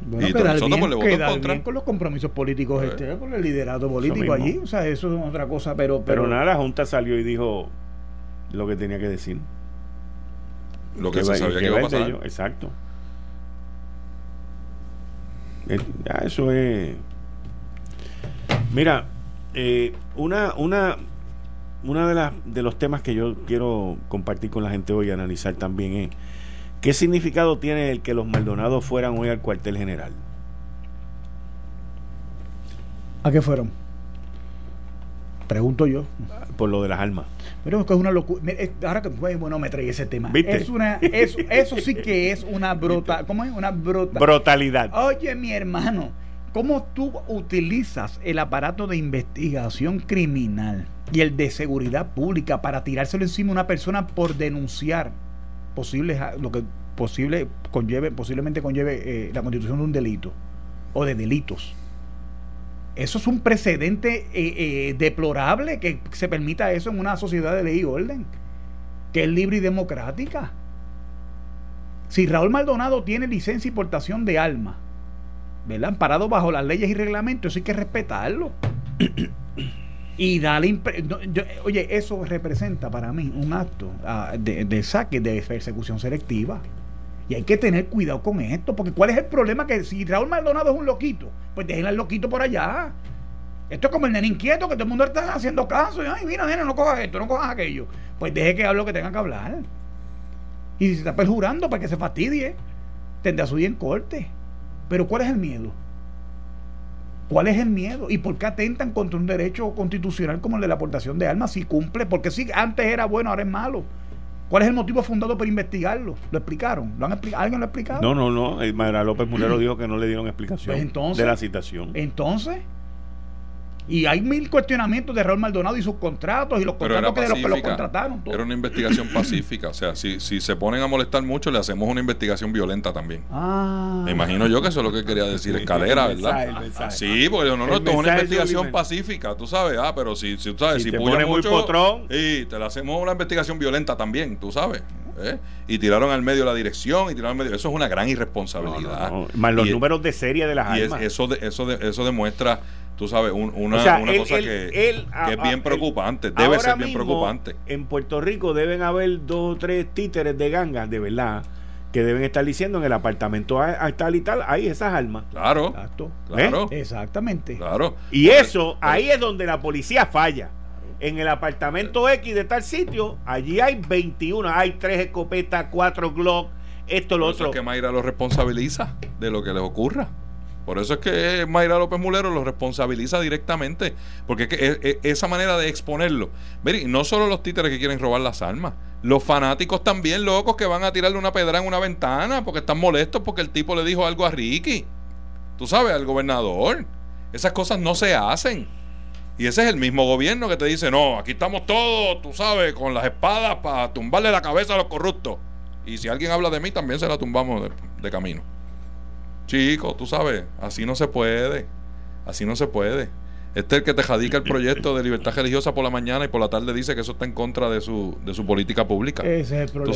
Bueno, y quedar bien, pues, le bien con los compromisos políticos, pues, este, con el liderato político allí. O sea, eso es otra cosa, pero, pero. Pero nada, la Junta salió y dijo: lo que tenía que decir. Lo que, se sabía que iba a pasar. exacto. Eh, ya eso es. Mira, eh, una, una, una de, las de los temas que yo quiero compartir con la gente hoy y analizar también es ¿qué significado tiene el que los Maldonados fueran hoy al cuartel general? ¿A qué fueron? Pregunto yo. Por lo de las armas. Pero es una locura. Ahora que bueno, me trae ese tema. Es una, eso, eso sí que es una brota. ¿Cómo es? Una brota. Brutalidad. Oye, mi hermano, ¿cómo tú utilizas el aparato de investigación criminal y el de seguridad pública para tirárselo encima a una persona por denunciar posibles lo que posible conlleve, posiblemente conlleve eh, la constitución de un delito o de delitos? Eso es un precedente eh, eh, deplorable que se permita eso en una sociedad de ley y orden, que es libre y democrática. Si Raúl Maldonado tiene licencia y portación de alma, ¿verdad? Amparado bajo las leyes y reglamentos, eso hay que respetarlo. y darle. oye, eso representa para mí un acto ah, de, de saque, de persecución selectiva. Y hay que tener cuidado con esto, porque ¿cuál es el problema? Que si Raúl Maldonado es un loquito, pues dejen al loquito por allá. Esto es como el nene inquieto, que todo el mundo está haciendo caso. Y, Ay, mira, nene, no cojas esto, no cojas aquello. Pues deje que hable lo que tenga que hablar. Y si se está perjurando para que se fastidie, tendrá su día en corte. Pero ¿cuál es el miedo? ¿Cuál es el miedo? ¿Y por qué atentan contra un derecho constitucional como el de la aportación de armas si cumple? Porque si antes era bueno, ahora es malo. ¿Cuál es el motivo fundado para investigarlo? ¿Lo explicaron? ¿Lo han ¿Alguien lo ha explicado? No, no, no. El López Mulero dijo que no le dieron explicación pues de la citación. Entonces, y hay mil cuestionamientos de Raúl Maldonado y sus contratos y los contratos que, de los que lo contrataron. Era una investigación pacífica. O sea, si, si se ponen a molestar mucho, le hacemos una investigación violenta también. Ah. Me imagino yo que eso es lo que quería decir Escalera, ¿verdad? Sí, porque no, no, esto es una investigación pacífica, tú sabes. Ah, pero si, si tú sabes, si, te pone muy potrón. Y te le hacemos una investigación violenta también, tú sabes. ¿eh? Y tiraron al medio la dirección y tiraron al medio. Eso es una gran irresponsabilidad. Más los números de serie de las y eso, eso, eso demuestra tú sabes, una, cosa que, es bien preocupante, debe ser bien preocupante. En Puerto Rico deben haber dos o tres títeres de gangas, de verdad, que deben estar diciendo en el apartamento tal y tal, hay esas armas. Claro. Claro. Exactamente. Claro. Y eso, ahí es donde la policía falla. En el apartamento X de tal sitio, allí hay 21, hay tres escopetas, cuatro Glock, esto, lo otro. Es que Mayra lo responsabiliza de lo que les ocurra. Por eso es que Mayra López Mulero lo responsabiliza directamente, porque que esa manera de exponerlo. no solo los títeres que quieren robar las armas, los fanáticos también locos que van a tirarle una pedra en una ventana porque están molestos porque el tipo le dijo algo a Ricky. Tú sabes, al gobernador. Esas cosas no se hacen. Y ese es el mismo gobierno que te dice, no, aquí estamos todos, tú sabes, con las espadas para tumbarle la cabeza a los corruptos. Y si alguien habla de mí, también se la tumbamos de camino. Chico, tú sabes, así no se puede. Así no se puede. Este es el que te jadica el proyecto de libertad religiosa por la mañana y por la tarde dice que eso está en contra de su, de su política pública. Ese es el problema. Tú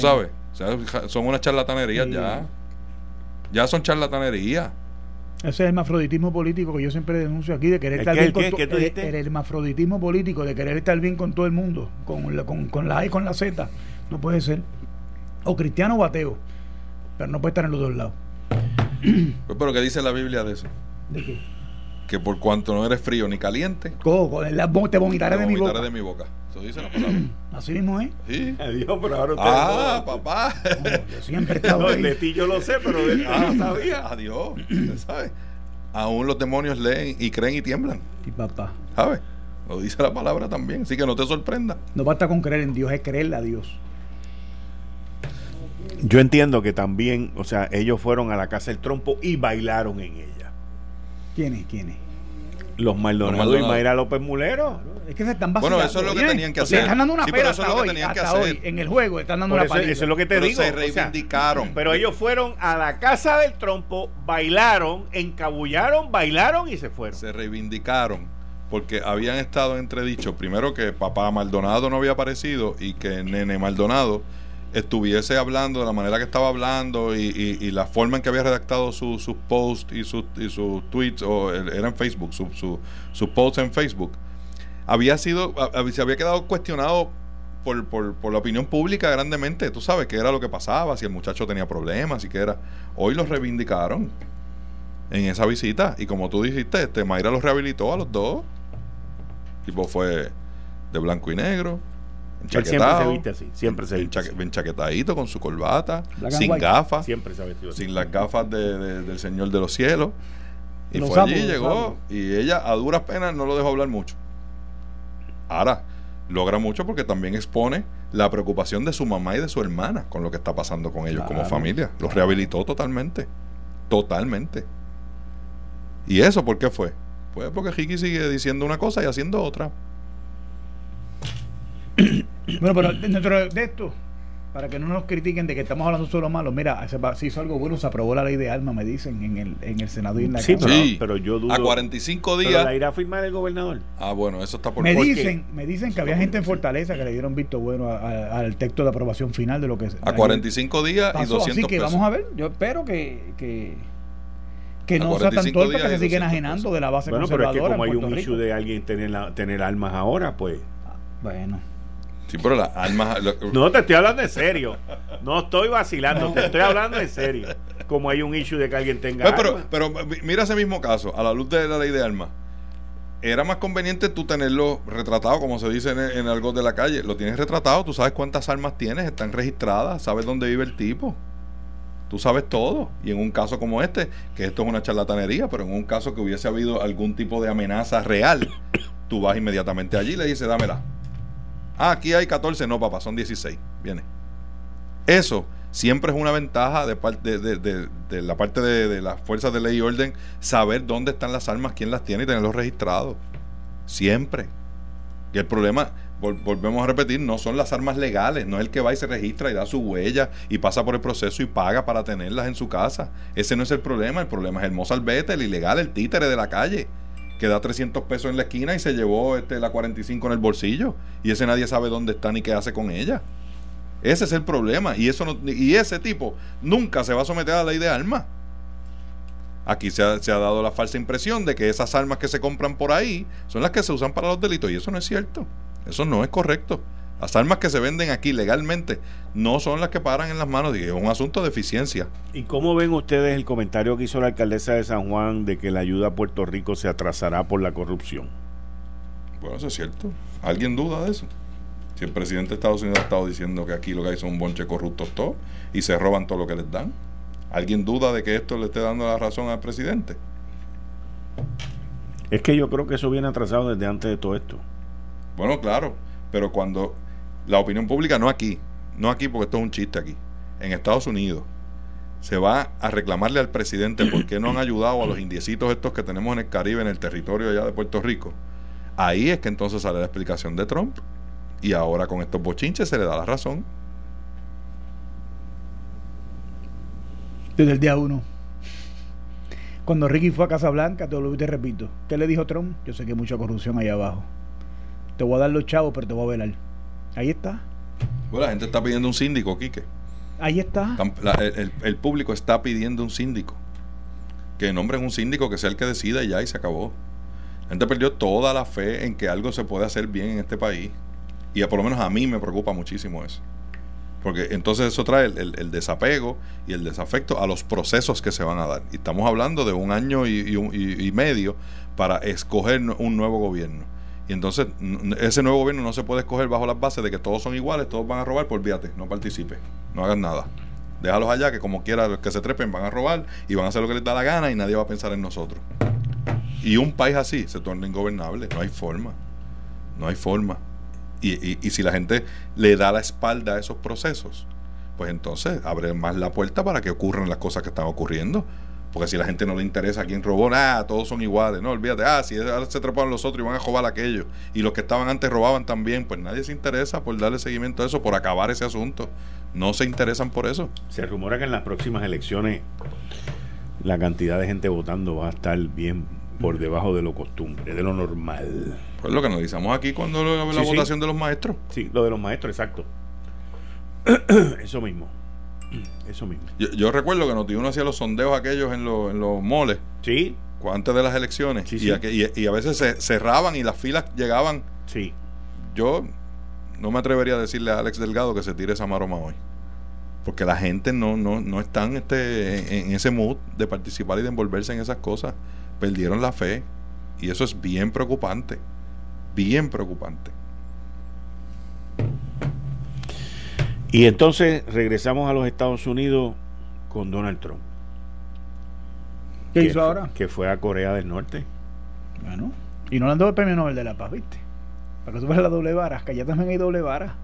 sabes, son unas charlatanerías ya. Ya son charlatanerías. Ese es el hermafroditismo político que yo siempre denuncio aquí, de querer estar bien con todo el, el, hermafroditismo político, de querer estar bien con todo el mundo, con la, con, con la A y con la Z. No puede ser. O cristiano o ateo. Pero no puede estar en los dos lados. Pues, pero ¿qué dice la Biblia de eso? ¿De qué? Que por cuanto no eres frío ni caliente, te vomitaré, de, mi boca. de mi boca. Eso dice la palabra. Así mismo es. Sí. Adiós, pero ahora Ah, papá. yo siempre he estado ahí. De ti yo lo sé, pero de ah, no sabía. Adiós. ¿Sabes? Aún los demonios leen y creen y tiemblan. Y papá. ¿Sabes? Lo dice la palabra también. Así que no te sorprenda. No basta con creer en Dios, es creerle a Dios. Yo entiendo que también, o sea, ellos fueron a la casa del trompo y bailaron en ella. ¿Quiénes? ¿Quiénes? Los Maldonado, y Mayra López Mulero. Es que se están Bueno, eso es lo que tenían que hacer. están dando una sí, pera hasta, hoy, hasta hoy, en el juego están dando una eso, eso es lo que te pero digo. Se reivindicaron. pero ellos fueron a la casa del trompo, bailaron, encabullaron, bailaron y se fueron. Se reivindicaron porque habían estado entredichos, primero que papá Maldonado no había aparecido y que Nene Maldonado estuviese hablando de la manera que estaba hablando y, la forma en que había redactado sus posts y sus sus tweets, o era en Facebook, sus su, posts en Facebook, había sido, se había quedado cuestionado por, por, por, la opinión pública grandemente. Tú sabes qué era lo que pasaba, si el muchacho tenía problemas, y qué era. Hoy los reivindicaron en esa visita. Y como tú dijiste, este Mayra los rehabilitó a los dos. Tipo fue de blanco y negro siempre se viste así, siempre se viste Enchaquetadito con su corbata, sin gafas. Siempre se ha vestido Sin las gafas de, del Señor de los cielos. Y fue allí, llegó. Y ella a duras penas no lo dejó hablar mucho. Ahora, logra mucho porque también expone la preocupación de su mamá y de su hermana con lo que está pasando con ellos como familia. Los rehabilitó totalmente. Totalmente. ¿Y eso por qué fue? Pues porque Ricky sigue diciendo una cosa y haciendo otra. Bueno, pero dentro de esto, para que no nos critiquen de que estamos hablando solo malo, mira, se, hizo algo bueno, se aprobó la ley de armas, me dicen, en el, en el Senado y en la sí, Sí, pero yo dudo. A 45 días. ¿Pero la irá a firmar el gobernador? Ah, bueno, eso está por Me dicen, me dicen que había gente en Fortaleza que le dieron visto bueno al texto de aprobación final de lo que A 45 días y 200 Así que vamos a ver, yo espero que, que que no sea tan torpe que se siguen ajenando de la base bueno, pero es que como hay un issue de alguien tener, la, tener armas ahora, pues. Bueno. Sí, pero las armas. No, te estoy hablando en serio. No estoy vacilando, te estoy hablando en serio. Como hay un issue de que alguien tenga. Pero, pero, mira ese mismo caso, a la luz de la ley de armas. Era más conveniente tú tenerlo retratado, como se dice en, algo de la calle. Lo tienes retratado, tú sabes cuántas armas tienes, están registradas, sabes dónde vive el tipo. Tú sabes todo. Y en un caso como este, que esto es una charlatanería, pero en un caso que hubiese habido algún tipo de amenaza real, tú vas inmediatamente allí y le dices, dámela Ah, aquí hay 14, no, papá, son 16. Viene. Eso siempre es una ventaja de, parte de, la parte de, las fuerzas de ley y orden saber dónde están las armas, quién las tiene y tenerlos registrados. Siempre. Y el problema, volvemos a repetir, no son las armas legales, no es el que va y se registra y da su huella y pasa por el proceso y paga para tenerlas en su casa. Ese no es el problema, el problema es el mozalbete, el ilegal, el títere de la calle que da 300 pesos en la esquina y se llevó este, la 45 en el bolsillo. Y ese nadie sabe dónde está ni qué hace con ella. Ese es el problema. Y, eso y ese tipo nunca se va a someter a la ley de armas. Aquí se ha, se ha, dado la falsa impresión de que esas armas que se compran por ahí son las que se usan para los delitos y eso no es cierto. Eso no es correcto. Las armas que se venden aquí legalmente no son las que paran en las manos, es un asunto de eficiencia. ¿Y cómo ven ustedes el comentario que hizo la alcaldesa de San Juan de que la ayuda a Puerto Rico se atrasará por la corrupción? Bueno, eso es cierto. ¿Alguien duda de eso? Si el presidente de Estados Unidos ha estado diciendo que aquí lo que hay son un bonche corruptos todo y se roban todo lo que les dan. ¿Alguien duda de que esto le esté dando la razón al presidente? Es que yo creo que eso viene atrasado desde antes de todo esto. Bueno, claro, pero cuando la opinión pública, no aquí, no aquí porque esto es un chiste aquí, en Estados Unidos, se va a reclamarle al presidente por qué no han ayudado a los indiecitos estos que tenemos en el Caribe, en el territorio allá de Puerto Rico. Ahí es que entonces sale la explicación de Trump. Y ahora con estos bochinches se le da la razón. desde el día uno. Cuando Ricky fue a Casablanca, te lo te repito, ¿qué le dijo Trump? Yo sé que hay mucha corrupción ahí abajo. Te voy a dar los chavos, pero te voy a velar. Ahí está. Bueno, la gente está pidiendo un síndico, Quique. Ahí está. el, público está pidiendo un síndico. Que nombren un síndico que sea el que decida y ya y se acabó. La gente perdió toda la fe en que algo se puede hacer bien en este país. Y por lo menos a mí me preocupa muchísimo eso. Porque entonces eso trae el, desapego y el desafecto a los procesos que se van a dar. Y estamos hablando de un año y, medio para escoger un nuevo gobierno. Y entonces ese nuevo gobierno no se puede escoger bajo las bases de que todos son iguales, todos van a robar, pues olvídate, no participe, no hagas nada. Déjalos allá que como quiera los que se trepen van a robar y van a hacer lo que les da la gana y nadie va a pensar en nosotros. Y un país así se torna ingobernable, no hay forma. No hay forma. Y, si la gente le da la espalda a esos procesos, pues entonces abre más la puerta para que ocurran las cosas que están ocurriendo. Porque si la gente no le interesa a quién robó, nada, todos son iguales. No, olvídate, ah, si ahora se treparon los otros y van a robar aquello. Y los que estaban antes robaban también, pues nadie se interesa por darle seguimiento a eso, por acabar ese asunto. No se interesan por eso. Se rumora que en las próximas elecciones la cantidad de gente votando va a estar bien por debajo de lo costumbre, de lo normal. Pues lo que analizamos aquí cuando la votación de los maestros. Sí, lo de los maestros, exacto. Eso mismo. Eso mismo. Yo, recuerdo que Noti uno hacía los sondeos aquellos en, los, en los moles. Sí. Antes de las elecciones. y, y, a veces se cerraban y las filas llegaban. Sí. Yo no me atrevería a decirle a Alex Delgado que se tire esa maroma hoy. Porque la gente no, no, no están este, en ese mood de participar y de envolverse en esas cosas. Perdieron la fe. Y eso es bien preocupante bien preocupante. Y entonces regresamos a los Estados Unidos con Donald Trump. ¿Qué hizo ahora? Que fue a Corea del Norte. Bueno, y no le han dado el premio Nobel de la Paz, ¿viste? Para que tú veas la doble vara, que allá también hay doble vara.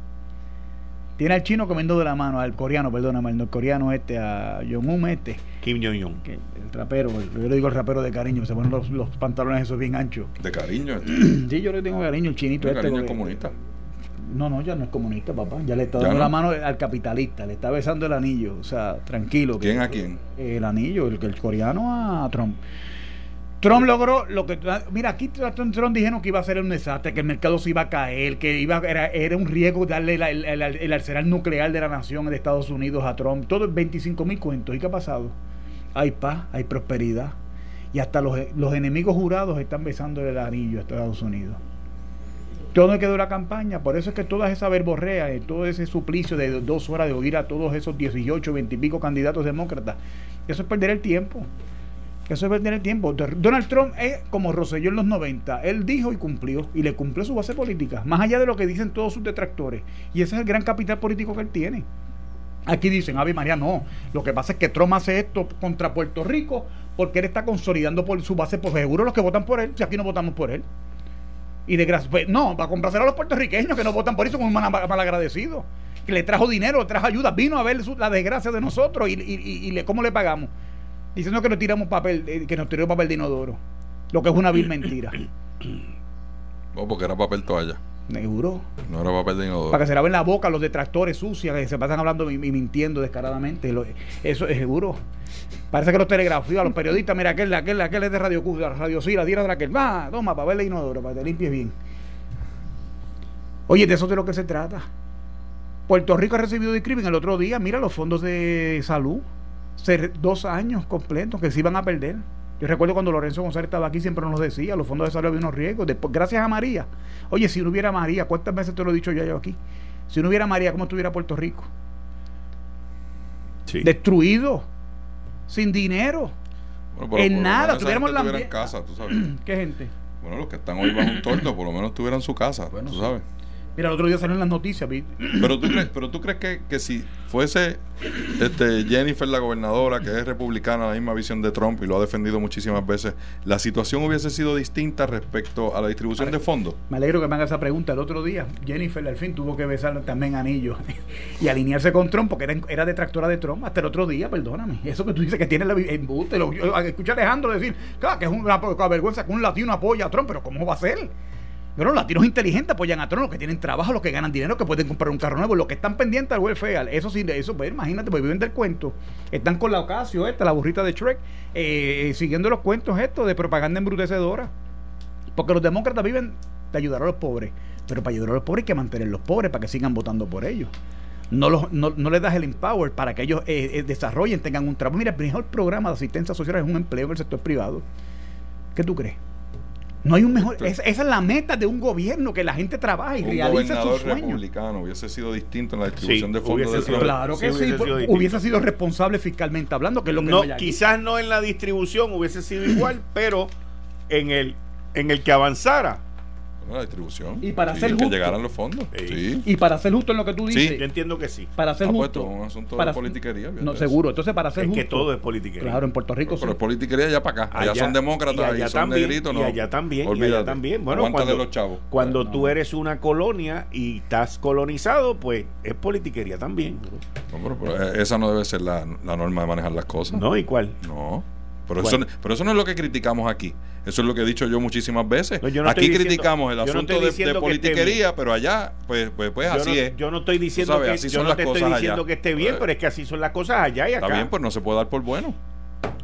Tiene al chino comiendo de la mano, al coreano, perdóname, al norcoreano este, a Jong-un este. Kim Jong-un. El rapero, yo le digo el rapero de cariño, se ponen los, los pantalones esos bien anchos. ¿De cariño? sí, yo le tengo cariño, el chinito. ¿De este cariño comunista? No, no, ya no es comunista, papá. Ya le está dando la mano al capitalista, le está besando el anillo. O sea, tranquilo. ¿Quién a quién? El anillo, el, el coreano a Trump. Trump logró lo que. Mira, aquí Trump dijeron que iba a ser un desastre, que el mercado se iba a caer, que iba era, era un riesgo darle el, el, arsenal nuclear de la nación de Estados Unidos a Trump. Todo 25 mil cuentos. ¿Y qué ha pasado? Hay paz, hay prosperidad. Y hasta los, los enemigos jurados están besando el anillo a Estados Unidos. Todo quedó la campaña, por eso es que toda esa verborrea, eh, todo ese suplicio de dos horas de oír a todos esos 18, 20 y pico candidatos demócratas, eso es perder el tiempo. Eso es perder el tiempo. Donald Trump es como Rosselló en los 90. Él dijo y cumplió. Y le cumplió su base política. Más allá de lo que dicen todos sus detractores. Y ese es el gran capital político que él tiene. Aquí dicen, Ave María, no. Lo que pasa es que Trump hace esto contra Puerto Rico porque él está consolidando por su base. Por seguro los que votan por él, si aquí no votamos por él. Y de gracia, pues, no, va a complacer a los puertorriqueños que no votan por eso como un mal, agradecido. Que le trajo dinero, le trajo ayuda, vino a ver la desgracia de nosotros y, y, y, cómo le pagamos diciendo que nos tiramos papel, eh, que nos tiró papel de inodoro. Lo que es una vil mentira. No, porque era papel toalla. Seguro. No era papel de inodoro. Para que se laven la boca los detractores sucios que se pasan hablando y, mintiendo descaradamente. eso es seguro. Parece que los telegrafías, los periodistas, mira, aquel, aquel, aquel es de Radio Q, Radio la tira de aquel. Va, toma, papel de inodoro, para que te limpies bien. Oye, de eso es de lo que se trata. Puerto Rico ha recibido discrimen el otro día. Mira los fondos de salud ser dos años completos que se iban a perder. Yo recuerdo cuando Lorenzo González estaba aquí, siempre nos decía, los fondos de salud había unos riesgos. Después, gracias a María. Oye, si no hubiera María, ¿cuántas veces te lo he dicho ya yo aquí? Si no hubiera María, ¿cómo estuviera Puerto Rico? Destruido, sin dinero, en nada. Tuviéramos la... casa, tú sabes. ¿Qué gente? Bueno, los que están hoy bajo un tordo, por lo menos tuvieran su casa, bueno, tú sabes. Mira, el otro día salieron las noticias. Pero tú crees, pero tú crees que, que si fuese este Jennifer la gobernadora, que es republicana, la misma visión de Trump y lo ha defendido muchísimas veces, la situación hubiese sido distinta respecto a la distribución de fondos. Me alegro que me haga esa pregunta. El otro día, Jennifer al fin tuvo que besar también anillos y alinearse con Trump porque era, era, detractora de Trump hasta el otro día, perdóname. Eso que tú dices que tiene la embuste. Escucha a Alejandro decir que es una, una vergüenza que un latino apoya a Trump, pero ¿cómo va a ser? Pero los latinos inteligentes apoyan a todos los que tienen trabajo, los que ganan dinero, que pueden comprar un carro nuevo, los que están pendientes al welfare. Eso sí, eso, pues imagínate, pues viven del cuento. Están con la ocasio esta, la burrita de Shrek, eh, siguiendo los cuentos estos de propaganda embrutecedora. Porque los demócratas viven de ayudar a los pobres. Pero para ayudar a los pobres hay que mantener los pobres para que sigan votando por ellos. No, los, no, les das el empower para que ellos eh, eh, desarrollen, tengan un trabajo. Mira, el mejor programa de asistencia social es un empleo en el sector privado. ¿Qué tú crees? No hay un mejor. Esa, es la meta de un gobierno, que la gente trabaje y un realice sus sueños. republicano hubiese sido distinto en la distribución de fondos de sido, Claro que sí, hubiese, sido, responsable fiscalmente hablando, que es lo que no, Quizás no en la distribución hubiese sido igual, pero en el, en el que avanzara la distribución. Y para ser justo. Que llegaran los fondos. Sí. Y para ser justo en lo que tú dices. Sí, yo entiendo que sí. Para ser ah, pues, justo. un asunto para, de politiquería. No, seguro. Entonces, para ser es justo. que todo es politiquería. Claro, en Puerto Rico pero, sí. Pero es politiquería allá para acá. Allá, son demócratas, y allá son también, negritos, ¿no? Y allá también. Olvídate. Y allá también. Bueno, cuando, los chavos. cuando tú eres una colonia y estás colonizado, pues es politiquería también. No, pero, eh, esa no debe ser la, la norma de manejar las cosas. No, ¿y cuál? No. Pero, eso, pero eso no es lo que criticamos aquí. Eso es lo que he dicho yo muchísimas veces. aquí criticamos el asunto de, politiquería, pero allá, pues, pues, pues así es. Yo no estoy diciendo que, yo no te estoy diciendo que esté bien, pero es que así son las cosas allá y acá. Está bien, pues no se puede dar por bueno.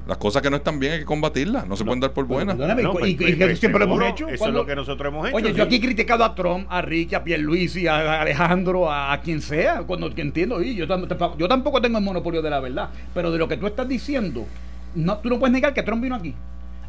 Las cosas que no están bien hay que combatirlas, no se pueden dar por buenas. Pues, y, pues, pues, siempre lo hemos hecho. Eso es lo que nosotros hemos hecho. Oye, yo aquí he criticado a Trump, a Ricky, a Pierluisi, a Alejandro, a, quien sea, cuando entiendo, y yo, yo tampoco tengo el monopolio de la verdad, pero de lo que tú estás diciendo, no, tú no puedes negar que Trump vino aquí.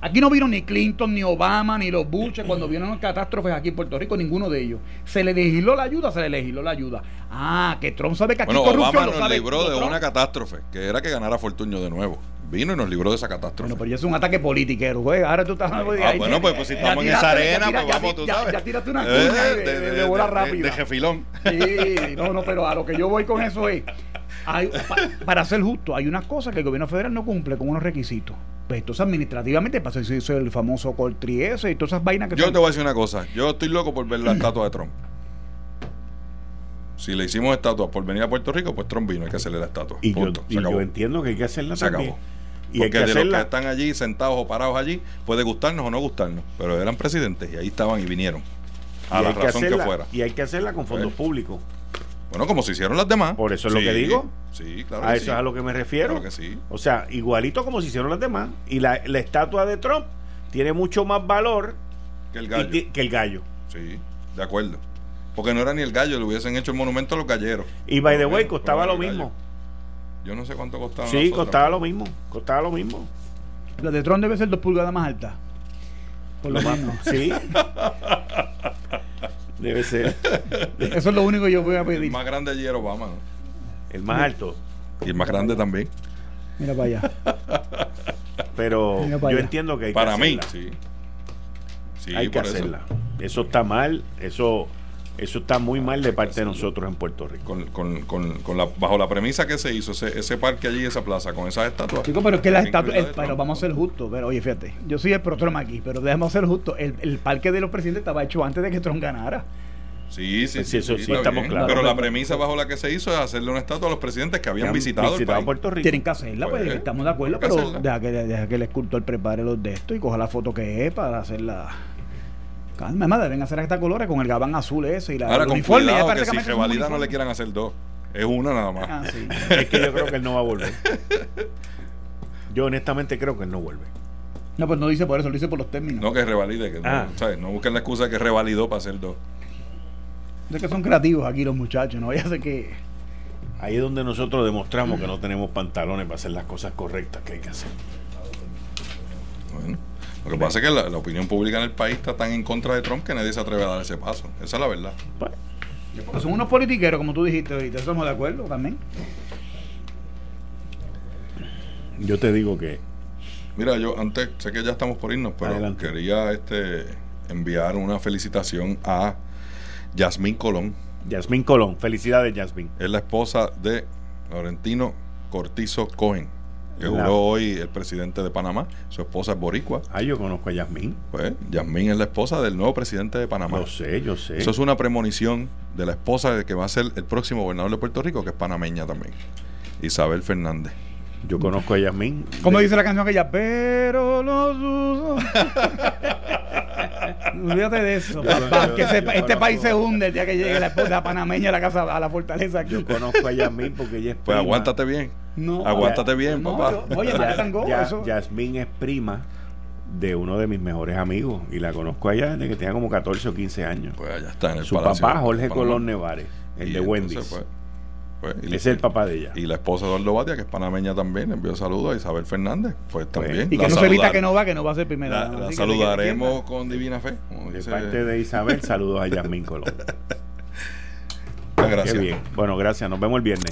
Aquí no vino ni Clinton, ni Obama, ni los Bush cuando vieron las catástrofes aquí en Puerto Rico, ninguno de ellos. Se le legisló la ayuda, se le legisló la ayuda. Ah, que Trump sabe que aquí bueno, Obama nos libró de una catástrofe, que era que ganara Fortunio de nuevo. Vino y nos libró de esa catástrofe. Bueno, pero ya es un ataque politiquero, güey. Ahora tú estás... Ah, bueno, pues, pues si estamos en esa arena, pues vamos, tú sabes. Ya, tiraste una eh, cuña de, de, de, bola rápida. De jefilón. Sí, no, no, pero a lo que yo voy con eso es para ser justo, hay unas cosas que el gobierno federal no cumple con unos requisitos. Pues entonces administrativamente pasa si es el famoso Coltriese y todas esas vainas que Yo te voy a decir una cosa, yo estoy loco por ver la estatua de Trump. Si le hicimos estatua por venir a Puerto Rico, pues Trump vino, hay que hacerle la estatua. Y, yo, yo, entiendo que hay que hacerla Se acabó. Y Porque de los que están allí, sentados o parados allí, puede gustarnos o no gustarnos. Pero eran presidentes y ahí estaban y vinieron. A la razón que, fuera. Y hay que hacerla con fondos pues, públicos. Bueno, como se hicieron las demás. Por eso es lo que digo. Sí, claro. A eso es a lo que me refiero. Claro que sí. O sea, igualito como se hicieron las demás. Y la, estatua de Trump tiene mucho más valor que el gallo. que el gallo. Sí, de acuerdo. Porque no era ni el gallo, le hubiesen hecho el monumento a los galleros. Y by the way, costaba lo mismo. Yo no sé cuánto costaba. Sí, costaba lo mismo. Costaba lo mismo. La de Trump debe ser dos pulgadas más alta. Por lo menos. sí. Debe ser. Eso es lo único que yo voy a pedir. El más grande allí era Obama. El más alto. Y el más grande también. Mira para allá. Pero yo entiendo que hay para mí, sí. sí hay que hacerla. Eso. está mal. Eso eso está muy mal de parte de nosotros en Puerto Rico. Con, con, con, la, bajo la premisa que se hizo, ese, ese parque allí, esa plaza, con esas estatuas. Chico, pero es que las estatuas. Pero vamos a ser justos. Pero oye, fíjate, yo soy el próximo aquí, pero debemos ser justos. El, el parque de los presidentes estaba hecho antes de que Trump ganara. Sí, sí, pues sí, eso sí, estamos claros. Pero la premisa bajo la que se hizo es hacerle una estatua a los presidentes que habían visitado, el país. Puerto Rico. Tienen que hacerla, pues, pues estamos de acuerdo, pero deja que, deja que el escultor prepare los de esto y coja la foto que es para hacerla Calma, madre, deben hacer esta colores con el gabán azul ese y la Ahora, con uniforme. Cuidado, que si revalida no le quieran hacer dos. Es una nada más. Ah, es que yo creo que él no va a volver. Yo honestamente creo que él no vuelve. No, pues no dice por eso, lo dice por los términos. No, que revalide, que no, ah. ¿sabes? no busquen la excusa que revalidó para hacer dos. Es que son creativos aquí los muchachos, no vaya a ser que Ahí es donde nosotros demostramos que no tenemos pantalones para hacer las cosas correctas que hay que hacer. Bueno, lo que pasa es que la, opinión pública en el país está tan en contra de Trump que nadie se atreve a dar ese paso. Esa es la verdad. son unos politiqueros, como tú dijiste ahorita. Estamos de acuerdo también. Yo te digo que. Mira, yo antes, sé que ya estamos por irnos, pero quería este enviar una felicitación a Yasmín Colón. Yasmín Colón, felicidades Yasmín. Es la esposa de Laurentino Cortizo Cohen, que juró hoy el presidente de Panamá. Su esposa es boricua. Ah, yo conozco a Yasmín. Pues Yasmín es la esposa del nuevo presidente de Panamá. Yo sé, yo sé. Eso es una premonición de la esposa de que va a ser el próximo gobernador de Puerto Rico, que es panameña también. Isabel Fernández. Yo conozco a Yasmín. ¿Cómo dice la canción aquella? Pero los uso. Olvídate de eso, que este país se hunde el día que llegue la esposa panameña a la casa, a la fortaleza. Aquí. Yo conozco a Yasmín porque ella es Pues aguántate bien. No, aguántate bien, papá. oye, ya, Yasmín es prima de uno de mis mejores amigos y la conozco allá desde que tenía como 14 o 15 años. Pues allá está en el Su papá, Jorge Colón Nevares, el de Wendy's. Pues, pues, es el papá de ella. Y la esposa de Eduardo Batia, que es panameña también, le envió saludos a Isabel Fernández. Pues, pues también. Y que no se evita que no va, que no va a ser primera. La, saludaremos con divina fe. De parte de Isabel, saludos a Yasmín Colón. gracias. bien. Bueno, gracias. Nos vemos el viernes.